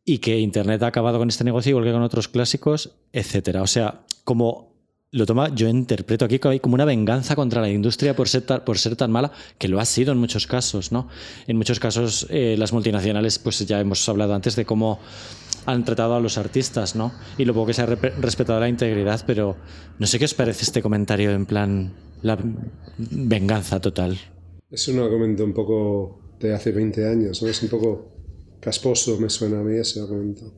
y que Internet ha acabado con este negocio igual que con otros clásicos, etcétera. O sea, como lo toma, yo interpreto aquí como una venganza contra la industria por ser, tan, por ser tan mala, que lo ha sido en muchos casos, ¿no? En muchos casos eh, las multinacionales, pues ya hemos hablado antes de cómo han tratado a los artistas, ¿no? Y lo poco que se ha re- respetado la integridad, pero no sé qué os parece este comentario en plan la venganza total. Es un argumento un poco de hace 20 años, ¿no? Es un poco casposo, me suena a mí ese argumento.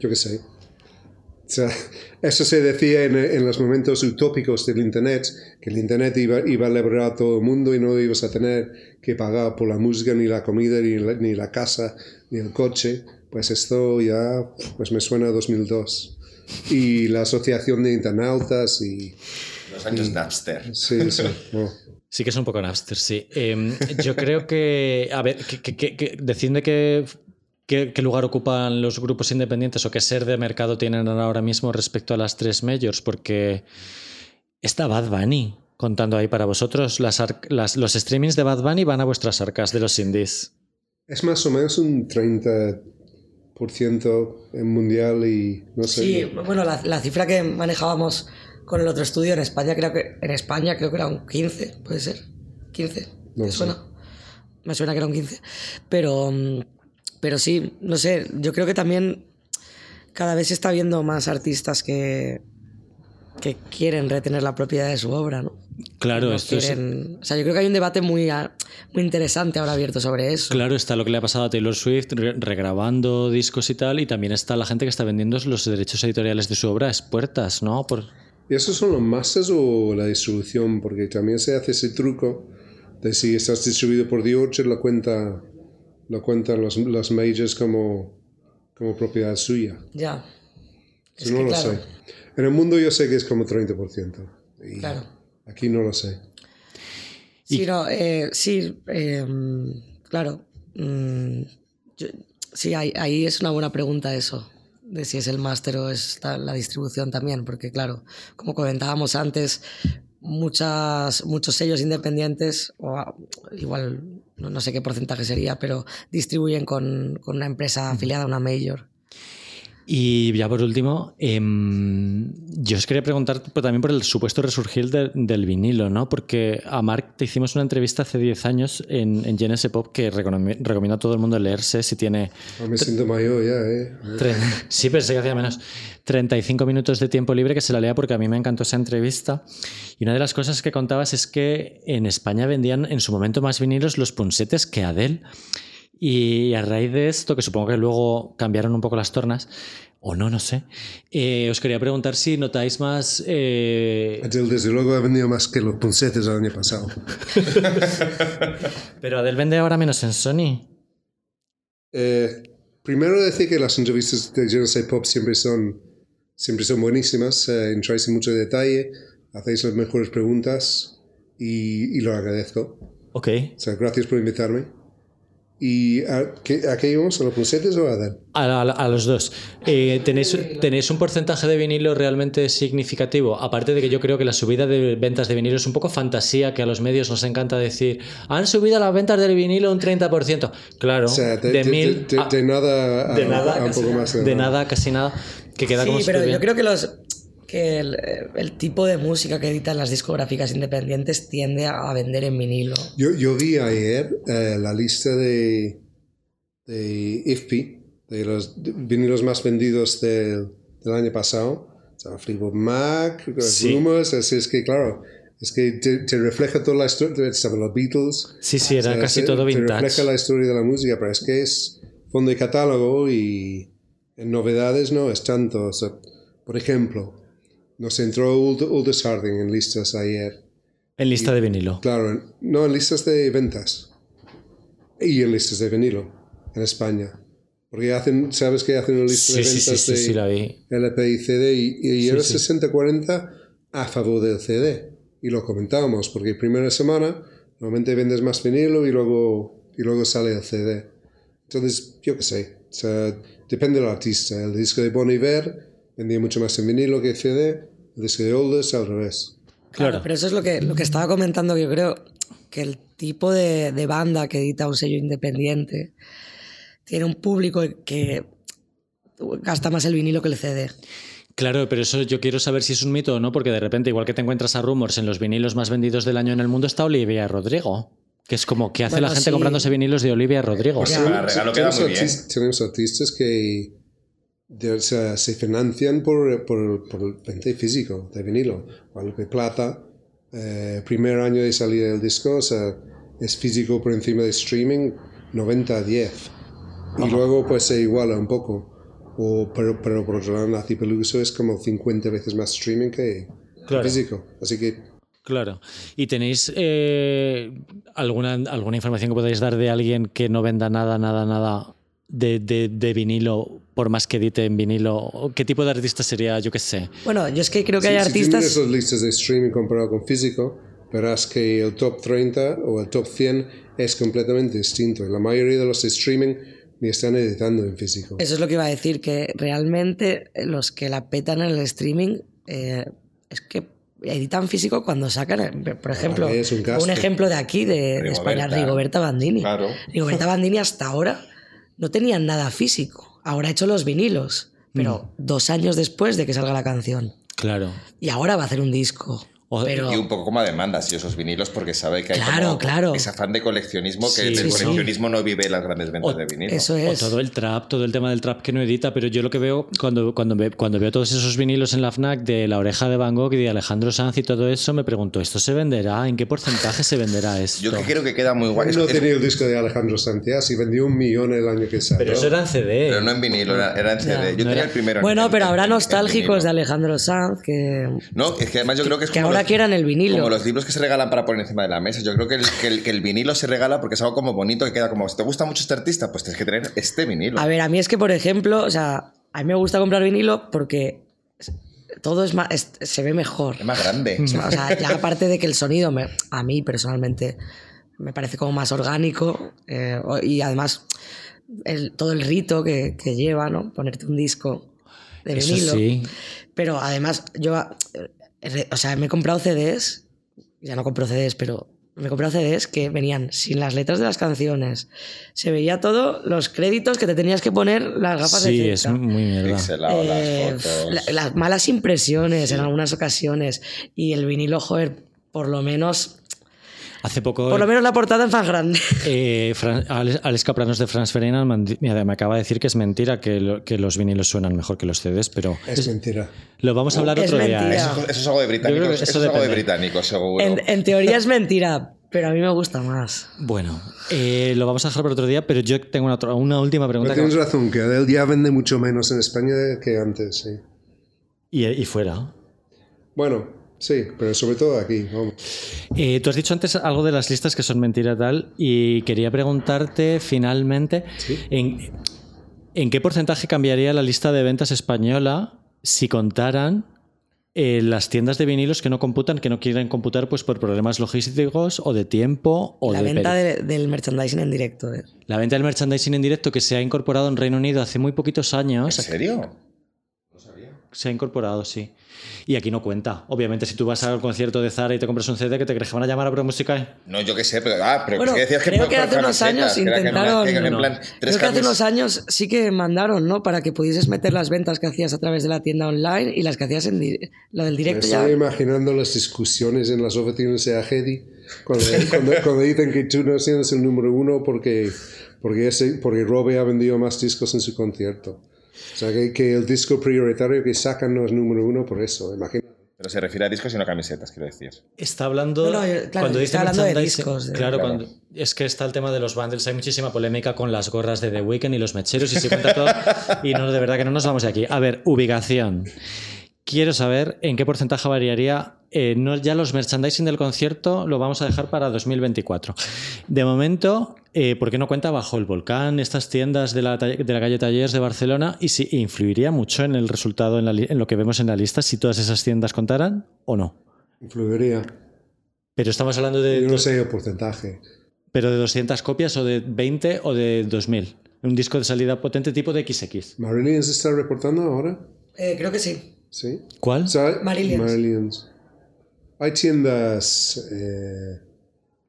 Yo qué sé. O sea, eso se decía en, en los momentos utópicos del Internet, que el Internet iba, iba a liberar a todo el mundo y no ibas a tener que pagar por la música, ni la comida, ni la, ni la casa, ni el coche. Pues esto ya pues me suena a 2002. Y la asociación de internautas y... Los años Napster. Sí, sí. no. Sí que es un poco Napster, sí. Eh, yo creo que, a ver, que, que, que, decidme qué, qué, qué lugar ocupan los grupos independientes o qué ser de mercado tienen ahora mismo respecto a las tres majors, porque está Bad Bunny contando ahí para vosotros. Las, los streamings de Bad Bunny van a vuestras arcas de los indies. Es más o menos un 30% en mundial y no sé. Sí, bueno, la, la cifra que manejábamos con el otro estudio en España, creo que en España creo que era un 15, puede ser. 15. No ¿Te sé. suena? Me suena que era un 15. Pero, mm, pero sí, no sé, yo creo que también cada vez se está viendo más artistas que, que quieren retener la propiedad de su obra, ¿no? Claro, No esto es- O sea, yo creo que hay un debate muy, ah, muy interesante ahora abierto sobre eso. Claro, está lo que le ha pasado a Taylor Swift re- regrabando discos y tal, y también está la gente que está vendiendo los derechos editoriales de su obra a expuertas, ¿no? Por, ¿Y eso son los masters o la distribución? Porque también se hace ese truco de si estás distribuido por The Orchard, lo, cuenta, lo cuentan los, los majors como, como propiedad suya. Ya. Es no que, lo claro, sé. En el mundo yo sé que es como 30%. Y Claro. Aquí no lo sé. Sí, no, eh, sí, eh, claro. mm, yo- sí, ahí, ahí es una buena pregunta eso, de si es el máster o es la, distribución también, porque claro, como comentábamos antes, muchas, muchos sellos independientes, o ah, igual no, no sé qué porcentaje sería, pero distribuyen con, con una empresa afiliada a una major. Y ya por último, em, yo os quería preguntar también por el supuesto resurgir de- del vinilo, ¿no? Porque a Mark te hicimos una entrevista hace 10 años en, en Pop que recomiendo a todo el mundo leerse si tiene... Ah, me siento mayor ya, ¿eh? sí, pensé que hacía menos. 35 minutos de tiempo libre que se la lea porque a mí me encantó esa entrevista. Y una de las cosas que contabas es que en España vendían en su momento más vinilos los punsetes que Adele. Y a raíz de esto, que supongo que luego cambiaron un poco las tornas, o no, no sé, eh, os quería preguntar si notáis más... eh, Adele, desde luego, ha vendido más que los puncetes el año pasado. pero Adele vende ahora menos en Sony. Eh, primero decir que las entrevistas de Genesis Pop siempre son, siempre son buenísimas, eh, entráis en mucho detalle, hacéis las mejores preguntas y, y lo agradezco. Ok. O sea, gracias por invitarme. ¿Y a qué, a qué íbamos? ¿A los puncetes o a Adele? A, a- a los dos. Eh, ¿tenéis, ¿Tenéis un porcentaje de vinilo realmente significativo? Aparte de que yo creo que la subida de ventas de vinilo es un poco fantasía, que a los medios nos encanta decir, han subido las ventas del vinilo un 30%. Claro, O sea, de, de, de- mil de- a- de nada a, de nada, a un casi poco más. de nada, casi nada, que queda Sí, como pero yo creo que los que el, el tipo de música que editan las discográficas independientes tiende a vender en vinilo. Yo, yo vi ayer eh, la lista de, de IFPI, de los vinilos más vendidos del, del año pasado. Estaba Fleetwood Mac, Sí. Rumors, así es que claro, es que te, te refleja toda la historia, estaban los Beatles. Sí, sí, era O sea, casi te- todo Te vintage. refleja la historia de la música, pero es que es fondo de catálogo y en novedades no es tanto. O sea, por ejemplo, nos entró Uld- Aldous Harding en listas ayer. En lista de vinilo. Claro, no en listas de ventas y en listas de vinilo en España. Porque hacen, sabes que hacen una lista Sí, de ventas sí, sí, de sí, la vi. LP y CD y, y era sí. 60-40 a favor del CD. Y lo comentábamos, porque primera semana normalmente vendes más vinilo y luego, y luego sale el CD. Entonces, yo qué sé, o sea, depende del artista. El disco de Bon Iver vendía mucho más en vinilo que CD, el disco de Oldest al revés. Claro. Pero eso es lo que, lo que estaba comentando, que yo creo que el tipo de, de banda que edita un sello independiente tiene un público que gasta más el vinilo que el CD. Claro, pero eso yo quiero saber si es un mito o no, porque de repente, igual que te encuentras a Rumors en los vinilos más vendidos del año en el mundo, está Olivia Rodrigo. Que es como, ¿qué hace Bueno, la gente sí. comprándose vinilos de Olivia Rodrigo? Pues Ya. para regalo queda tenemos, muy bien. artis- tenemos artistas que de- o sea, se financian por, por, por el venta físico de vinilo. Guadalupe Plata, eh, primer año de salida del disco, o sea, es físico por encima de streaming, 90 a 10. Y luego pues se iguala un poco. O, pero, pero por otro lado, Nazi Peluso es como 50 veces más streaming que Claro. físico. Así que Claro. ¿Y tenéis eh, alguna, alguna información que podáis dar de alguien que no venda nada, nada, nada de, de- de vinilo, por más que edite en vinilo? ¿O ¿Qué tipo de artista sería? Yo qué sé. Bueno, yo es que creo que si, hay si artistas... las listas de streaming comparado con físico, verás que el top 30 o el top 100 es completamente distinto. La mayoría de los de streaming ni están editando en físico. Eso es lo que iba a decir, que realmente los que la petan en el streaming eh, es que editan físico cuando sacan, eh, por ejemplo, es un ejemplo de aquí, de, de España, Rigoberta. Bandini. Claro. Rigoberta Bandini hasta ahora no tenían nada físico. Ahora ha hecho los vinilos, pero Mm. dos años después de que salga la canción. Claro. Y ahora va a hacer un disco. O- pero Y un poco como a demandas y esos vinilos porque sabe que hay Claro, como claro. ese afán de coleccionismo que Sí, del sí, sí. coleccionismo no vive las grandes ventas O- de vinilo. eso O es. todo el trap, todo el tema del trap que no edita, pero yo lo que veo cuando, cuando, ve- cuando veo todos esos vinilos en la FNAC de La Oreja de Van Gogh y de Alejandro Sanz y todo eso, me pregunto, ¿esto se venderá? ¿En qué porcentaje se venderá esto? Yo que creo que queda muy guay. No es- tenía el disco de Alejandro Santiago y vendió un millón el año que salió. Pero eso era en CD. pero no en vinilo, era, era en CD. Ya. Yo No tenía era- el primero. en- Bueno, en- pero en- habrá en nostálgicos de. Alejandro Sanz que, No, es que además yo creo que es que como ahora los- quieran el vinilo. Como los libros que se regalan para poner encima de la mesa. Yo creo que el, que el- que el vinilo se regala porque es algo como bonito que queda como, si te gusta mucho este artista, pues tienes que tener este vinilo. A ver, a mí es que, por ejemplo, o sea, a mí me gusta comprar vinilo porque todo es más, es- se ve mejor. Es más grande. O sea, ya aparte de que el sonido me- a mí personalmente me parece como más orgánico eh, y además el- todo el rito que, que lleva, ¿no? Ponerte un disco de Eso vinilo. sí. Pero además yo, o sea, me he comprado CDs, ya no compro CDs, pero me he comprado CDs que venían sin las letras de las canciones. Se veía todo, los créditos que te tenías que poner, las gafas Sí, de es cinta. muy mierda. Eh, las fotos. la- las malas impresiones en algunas ocasiones y el vinilo, joder, por lo menos, Hace poco por lo menos la portada en fan grande. eh, Fran- Alex, Alex Capranos de Franz Ferdinand me acaba de decir que es mentira que, lo- que los vinilos suenan mejor que los CDs, pero Es mentira. lo vamos a hablar Es otro día. mentira. ¿eh? Eso, eso es algo de que Eso, eso es algo de depende. británicos, seguro. En, en teoría es mentira, pero a mí me gusta más. Bueno, eh, lo vamos a dejar para otro día, pero yo tengo una, otra- una última Pero pregunta. tienes que- razón, que Adele ya vende mucho menos en España que antes, sí. y, y fuera. Bueno, sí, pero sobre todo aquí. vamos. Eh, tú has dicho antes algo de las listas que son mentira tal y quería preguntarte finalmente en, en qué porcentaje cambiaría la lista de ventas española si contaran eh, las tiendas de vinilos que no computan, que no quieren computar pues por problemas logísticos o de tiempo o la de venta de- del merchandising en directo. eh. la venta del merchandising en directo que se ha incorporado en Reino Unido hace muy poquitos ¿En años. serio? Se ha incorporado, sí. Y aquí no cuenta. Obviamente, si tú vas al concierto de Zara y te compras un CD, que te crees que van a llamar a Pro Música. No, yo qué sé, pero, ah, pero Bueno, ¿qué decías que creo que hace unos años que que intentaron- que en No. plan, tres Creo que hace unos años sí que mandaron, ¿no? Para que pudieses meter las ventas que hacías a través de la tienda online y las que hacías en lo del Me directo ya. estoy imaginando las discusiones en las oficinas de Agedi cuando, cuando, cuando dicen que tú no eres el número uno porque, porque, ese, porque Robbie ha vendido más discos en su concierto. O sea, que, que el disco prioritario que sacan no es número uno por eso, imagínate. Pero se refiere a discos y no a camisetas, quiero decir. Está hablando. No, no, yo- claro, cuando estoy hablando de discos, de- claro, Claro. cuando- es que está el tema de los bundles. Hay muchísima polémica con las gorras de The Weeknd y los mecheros y se cuenta todo. y no, de verdad que no nos vamos de aquí. A ver, ubicación. Quiero saber en qué porcentaje variaría. eh, no, ya los merchandising del concierto lo vamos a dejar para 2024. De momento, eh, ¿por qué no cuenta bajo el volcán estas tiendas de la, talle- de la calle Tallers de Barcelona? Y si influiría mucho en el resultado, en, la li- en lo que vemos en la lista, si todas esas tiendas contaran o no. Influiría. Pero estamos hablando de, Yo no sé el porcentaje. pero de 200 copias o de 20 o de 2000. Un disco de salida potente tipo de XX. ¿Marillion se está reportando ahora? Eh, creo que sí. Sí. ¿Cuál? O sea, Marillions. Marillions. Hay tiendas, eh,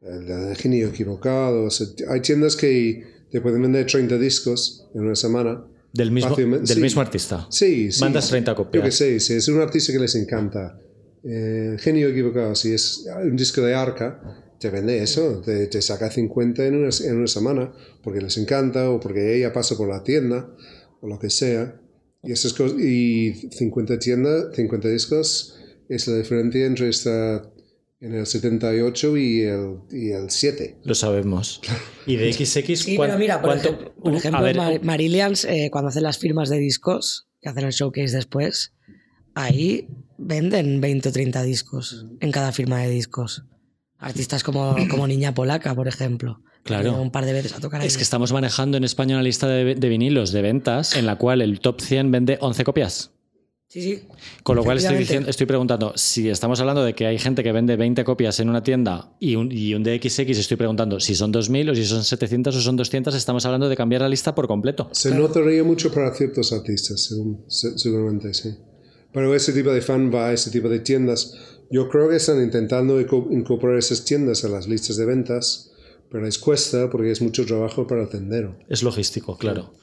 la de genio equivocado, o sea, hay tiendas que te pueden vender 30 discos en una semana. Del mismo, Fácilmente, del sí. mismo artista. Sí, sí. Mandas sí. 30 Yo que copias. sé, si es un artista que les encanta. Eh, genio equivocado, si es un disco de arca, te vende eso, te, te saca 50 en una, en una semana, porque les encanta o porque ella pasa por la tienda o lo que sea. Y, esas cosas, y 50, tiendas, 50 discos es la diferencia entre estar en el 78 y el, y el 7. Lo sabemos. Y de XX, Sí, ¿cuán- pero mira, por cuánto- ejemplo, por ejemplo Mar- Marillions, eh, cuando hacen las firmas de discos, que hacen el showcase después, ahí venden 20 o 30 discos en cada firma de discos. Artistas como, como Niña Polaca, por ejemplo. Claro. Un par de veces a tocar ahí. es que estamos manejando en España una lista de, de vinilos de ventas en la cual el top 100 vende 11 copias. Sí, sí. Con lo cual estoy, Efectivamente. diciendo, estoy preguntando, si estamos hablando de que hay gente que vende 20 copias en una tienda y un, y un DXX, estoy preguntando si son 2.000 o si son 700 o son 200, estamos hablando de cambiar la lista por completo. Se notaría mucho para ciertos artistas, según- seguramente, sí. Pero ese tipo de fan va a ese tipo de tiendas. Yo creo que están intentando inco- incorporar esas tiendas a las listas de ventas, pero les cuesta porque es mucho trabajo para el tendero. Es logístico, claro.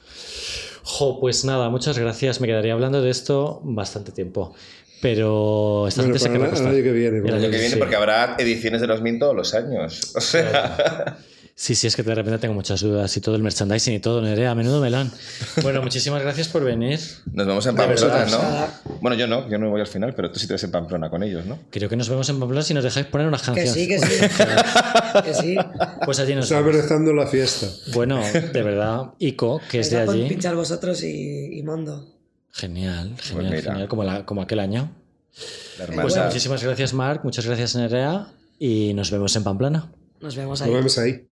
Jo, pues nada, muchas gracias. Me quedaría hablando de esto bastante tiempo. Pero esta Bueno, gente se para queda el, el año que viene. El porque- año que viene Sí. porque habrá ediciones de los Min todos los años. O sea, Sí, sí, es que de repente tengo muchas dudas y todo el merchandising y todo, Nerea, a menudo melón. Bueno, muchísimas gracias por venir. nos vemos en Pamplona. ¿no? Bueno, yo no, yo no voy al final, pero tú sí te ves en Pamplona con ellos, ¿no? Creo que nos vemos en Pamplona si nos dejáis poner unas Que canciones. sí, que sí. que sí. Pues allí nos Está vemos. abrazando la fiesta. Bueno, de verdad, Ico, que es de allí. pinchar vosotros y, y Mondo. Genial, genial, Pues mira. genial, como, la- como aquel año. La Pues muchísimas gracias, Marc, muchas gracias, Nerea, y nos vemos en Pamplona. Nos vemos Nos ahí. vemos ahí.